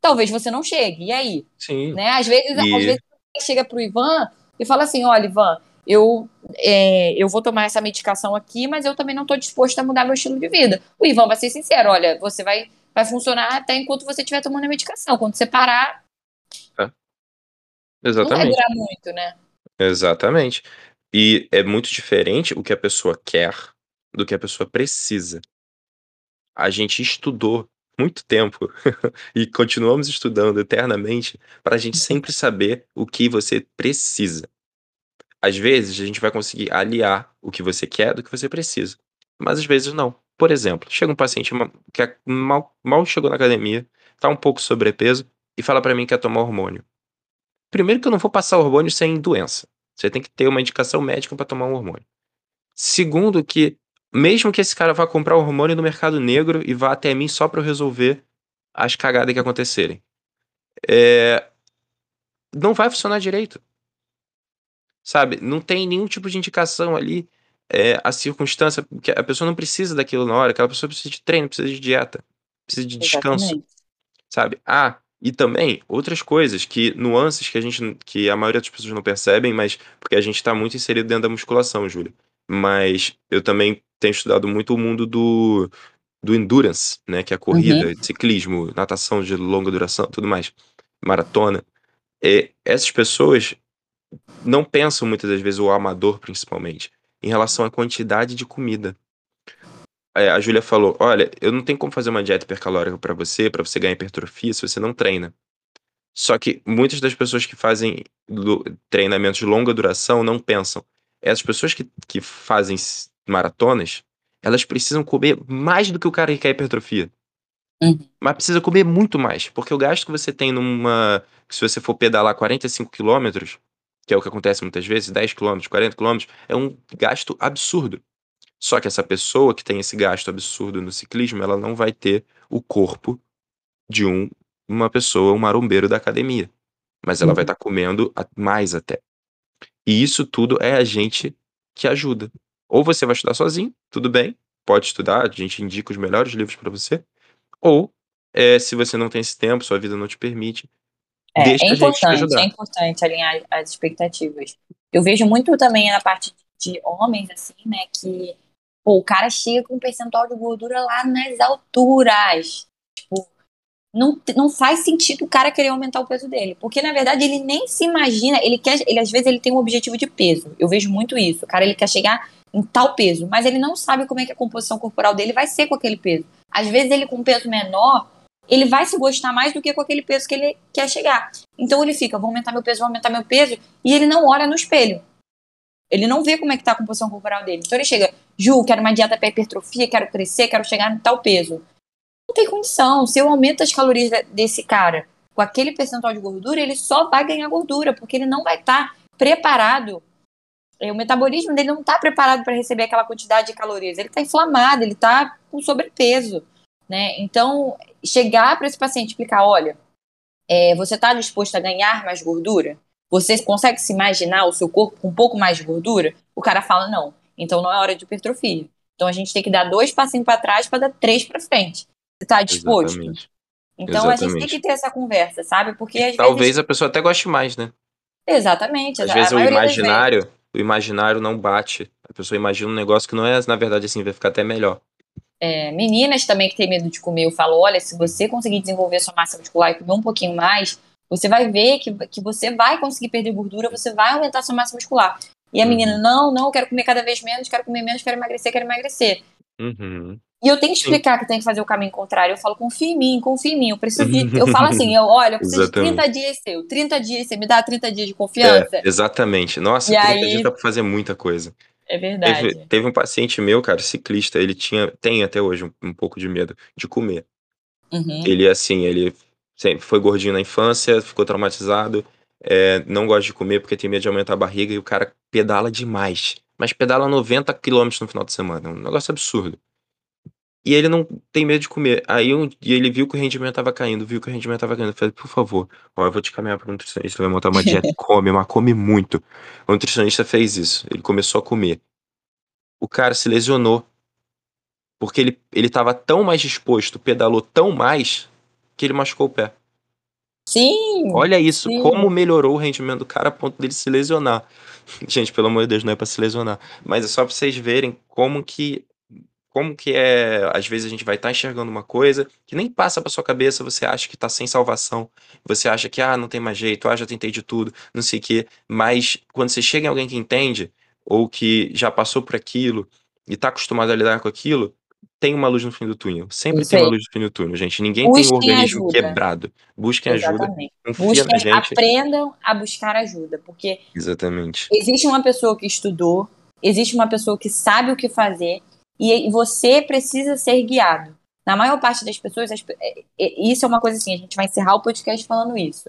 talvez você não chegue. E aí? Sim. Né? Às vezes, E- às vezes chega pro Ivan e fala assim: olha, Ivan, eu, é, eu vou tomar essa medicação aqui, mas eu também não estou disposto a mudar meu estilo de vida. O Ivan vai ser sincero: olha, você vai, vai funcionar até enquanto você estiver tomando a medicação. Quando você parar, não vai Exatamente. durar muito, né? Exatamente. E é muito diferente o que a pessoa quer do que a pessoa precisa. A gente estudou muito tempo [LAUGHS] e continuamos estudando eternamente para a gente sempre saber o que você precisa. Às vezes a gente vai conseguir aliar o que você quer do que você precisa, mas às vezes não. Por exemplo, chega um paciente que é- mal, mal chegou na academia, tá um pouco sobrepeso e fala para mim que quer tomar hormônio. Primeiro que eu não vou passar hormônio sem doença. Você tem que ter uma indicação médica para tomar um hormônio. Segundo que mesmo que esse cara vá comprar o hormônio no mercado negro e vá até mim só para eu resolver as cagadas que acontecerem. É, não vai funcionar direito. Sabe? Não tem nenhum tipo de indicação ali. É, a circunstância, que a pessoa não precisa daquilo na hora, aquela pessoa precisa de treino, precisa de dieta, precisa de descanso. Exatamente. Sabe? Ah, e também outras coisas que nuances que a gente que a maioria das pessoas não percebem, mas porque a gente está muito inserido dentro da musculação, Júlia. Mas eu também tenho estudado muito o mundo do, do endurance, né, que é a corrida, Uhum. ciclismo, natação de longa duração, tudo mais, maratona. É, essas pessoas não pensam muitas das vezes o amador principalmente em relação à quantidade de comida. É, a Júlia falou: Olha, eu não tenho como fazer uma dieta hipercalórica para você, para você ganhar hipertrofia, se você não treina. Só que muitas das pessoas que fazem treinamentos de longa duração não pensam. Essas pessoas que, que fazem maratonas, elas precisam comer mais do que o cara que quer hipertrofia. Uhum. Mas precisa comer muito mais, porque o gasto que você tem numa. Se você for pedalar 45 quilômetros, que é o que acontece muitas vezes, 10 quilômetros, 40 quilômetros, é um gasto absurdo. Só que essa pessoa que tem esse gasto absurdo no ciclismo, ela não vai ter o corpo de um, uma pessoa, um marombeiro da academia. Mas ela vai Uhum. estar comendo a- mais até. E isso tudo é a gente que ajuda. Ou você vai estudar sozinho, tudo bem, pode estudar, a gente indica os melhores livros para você. Ou, é, se você não tem esse tempo, sua vida não te permite, É, deixa é a gente te ajudar. é importante alinhar as expectativas. Eu vejo muito também na parte de homens, assim, né, que pô, o cara chega com um percentual de gordura lá nas alturas. Tipo, não, não faz sentido o cara querer aumentar o peso dele. Porque, na verdade, ele nem se imagina, ele quer, ele às vezes ele tem um objetivo de peso. Eu vejo muito isso. O cara ele quer chegar em tal peso, mas ele não sabe como é que a composição corporal dele vai ser com aquele peso. Às vezes ele com um peso menor, ele vai se gostar mais do que com aquele peso que ele quer chegar. Então ele fica, vou aumentar meu peso, vou aumentar meu peso, e ele não olha no espelho. Ele não vê como é que tá a composição corporal dele. Então ele chega, Ju, quero uma dieta para hipertrofia, quero crescer, quero chegar em tal peso. Não tem condição. Se eu aumento as calorias de- desse cara com aquele percentual de gordura, ele só vai ganhar gordura, porque ele não vai estar preparado. É, O metabolismo dele não está preparado para receber aquela quantidade de calorias. Ele está inflamado, ele está com sobrepeso. Né? Então, chegar para esse paciente e explicar: olha, é, você está disposto a ganhar mais gordura? Você consegue se imaginar o seu corpo com um pouco mais de gordura? O cara fala: não. Então não é hora de hipertrofia. Então a gente tem que dar dois passinhos para trás para dar três para frente. Você está disposto? Exatamente. Então a gente tem Exatamente. que ter essa conversa, sabe? Porque às Talvez vezes. a pessoa até goste mais, né? Exatamente. Às a vezes o maioria das vezes. imaginário, o imaginário não bate. A pessoa imagina um negócio que não é, na verdade, assim, vai ficar até melhor. É, meninas também que têm medo de comer, eu falo: olha, se você conseguir desenvolver sua massa muscular e comer um pouquinho mais, você vai ver que, que você vai conseguir perder gordura, você vai aumentar sua massa muscular. E a Uhum. menina, não, não, eu quero comer cada vez menos, quero comer menos, quero emagrecer, quero emagrecer. Uhum. E eu tenho que explicar que tem que fazer o caminho contrário. Eu falo, confia em mim, confia em mim. Eu preciso de. [LAUGHS] Eu falo assim, eu, olha, eu preciso Exatamente. de 30 dias seu. 30 dias, você me dá 30 dias de É, confiança? exatamente. Nossa, E 30 aí- dias dá pra fazer muita coisa. É, verdade. Teve, teve um paciente meu, cara, ciclista, ele tinha, tem até hoje um, um pouco de medo de comer. Uhum. Ele, assim, ele sempre foi gordinho na infância, ficou traumatizado, é, não gosta de comer porque tem medo de aumentar a barriga e o cara pedala demais. Mas pedala 90 km no final de semana, é um negócio absurdo. E ele não tem medo de comer. Aí um dia ele viu que o rendimento tava caindo, viu que o rendimento tava caindo. Eu falei, por favor, ó, eu vou te caminhar para um nutricionista, vai montar uma dieta, [LAUGHS] come, mas come muito. O nutricionista fez isso, ele começou a comer. O cara se lesionou. Porque ele, ele tava tão mais disposto, pedalou tão mais, que ele machucou o pé. Sim. Olha isso, Sim. como melhorou o rendimento do cara a ponto dele se lesionar. [LAUGHS] Gente, pelo amor de Deus, não é pra se lesionar. Mas é só pra vocês verem como que como que é, às vezes a gente vai estar enxergando uma coisa que nem passa pra sua cabeça, você acha que tá sem salvação, você acha que ah, não tem mais jeito, ah, já tentei de tudo, não sei o quê, mas quando você chega em alguém que entende ou que já passou por aquilo e tá acostumado a lidar com aquilo, tem uma luz no fim do túnel. Sempre tem uma luz no fim do túnel, gente. Ninguém tem um Busquem organismo ajuda. quebrado. Busquem ajuda, Exatamente. confia Busquem, na gente. aprendam a buscar ajuda. Porque Exatamente. existe uma pessoa que estudou, existe uma pessoa que sabe o que fazer, e você precisa ser guiado. Na maior parte das pessoas, as é- é- isso é uma coisa assim, a gente vai encerrar o podcast falando isso.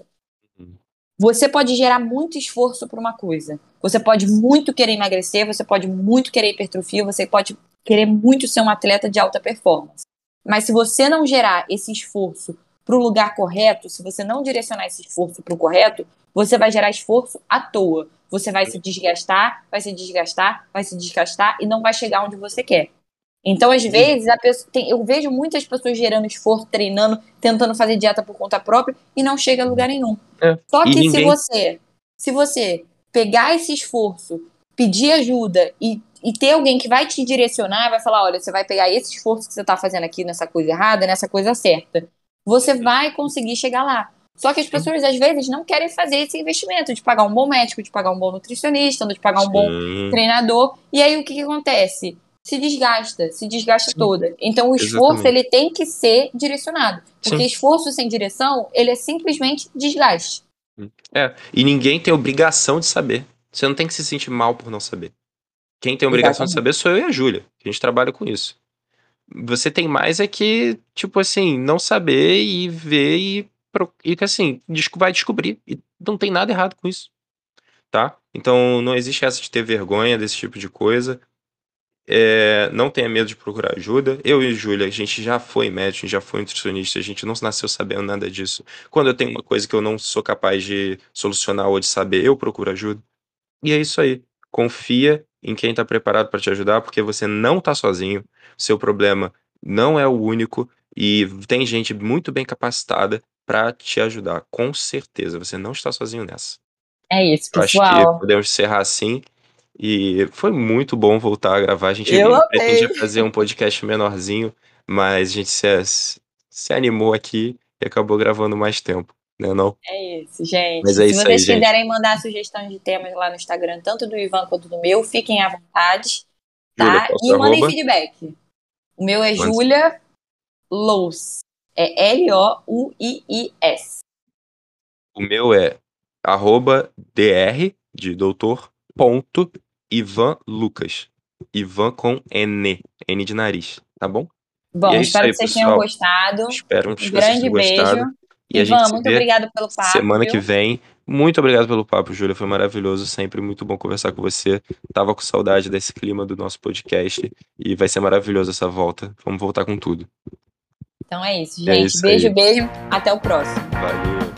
Uhum. Você pode gerar muito esforço para uma coisa. Você pode muito querer emagrecer, você pode muito querer hipertrofia, você pode querer muito ser um atleta de alta performance. Mas se você não gerar esse esforço para o lugar correto, se você não direcionar esse esforço para o correto, você vai gerar esforço à toa. Você vai se desgastar, vai se desgastar, vai se desgastar e não vai chegar onde você quer. Então, às vezes, pessoa, tem, eu vejo muitas pessoas gerando esforço, treinando, tentando fazer dieta por conta própria e não chega a lugar nenhum. É. Só que ninguém... se você, se você pegar esse esforço, pedir ajuda e, e ter alguém que vai te direcionar, vai falar, olha, você vai pegar esse esforço que você está fazendo aqui nessa coisa errada, nessa coisa certa, você vai conseguir chegar lá. Só que as pessoas, às vezes, não querem fazer esse investimento de pagar um bom médico, de pagar um bom nutricionista, de pagar um Sim. bom treinador. E aí, o que, que acontece? se desgasta, se desgasta Sim. toda. Então o esforço Exatamente. ele tem que ser direcionado, porque Sim. esforço sem direção, ele é simplesmente desgaste. É, e ninguém tem obrigação de saber. Você não tem que se sentir mal por não saber. Quem tem obrigação Exatamente. de saber sou eu e a Júlia. A gente trabalha com isso. Você tem mais é que, tipo assim, não saber e ver e, e que assim, vai descobrir. E não tem nada errado com isso. Tá? Então não existe essa de ter vergonha desse tipo de coisa. É, não tenha medo de procurar ajuda. Eu e Júlia, a gente já foi médico, a gente já foi nutricionista, a gente não nasceu sabendo nada disso. Quando eu tenho uma coisa que eu não sou capaz de solucionar ou de saber, eu procuro ajuda. E é isso aí. Confia em quem está preparado para te ajudar, porque você não está sozinho. Seu problema não é o único e tem gente muito bem capacitada para te ajudar. Com certeza, você não está sozinho nessa. É isso, pessoal. Eu acho que podemos encerrar assim. E foi muito bom voltar a gravar. A gente pretendia fazer um podcast menorzinho, mas a gente se, se animou aqui e acabou gravando mais tempo, né não? É isso, gente. Mas é se isso vocês aí, quiserem mandar sugestões de temas lá no Instagram, tanto do Ivan quanto do meu, fiquem à vontade, tá? Julia, e mandem feedback. O meu é Julia Lous. É L-O-U-I-I-S. O meu é arroba dr de doutor ponto Ivan Lucas. Ivan com N. N de nariz, tá bom? Bom, é espero aí, que vocês pessoal. tenham gostado. Espero que um grande beijo. Gostado. E Ivan, muito obrigado pelo papo. Semana que vem. Muito obrigado pelo papo, Júlia. Foi maravilhoso. Sempre muito bom conversar com você. Tava com saudade desse clima do nosso podcast. E vai ser maravilhoso essa volta. Vamos voltar com tudo. Então é isso, é gente. É isso beijo, aí. beijo. Até o próximo. Valeu.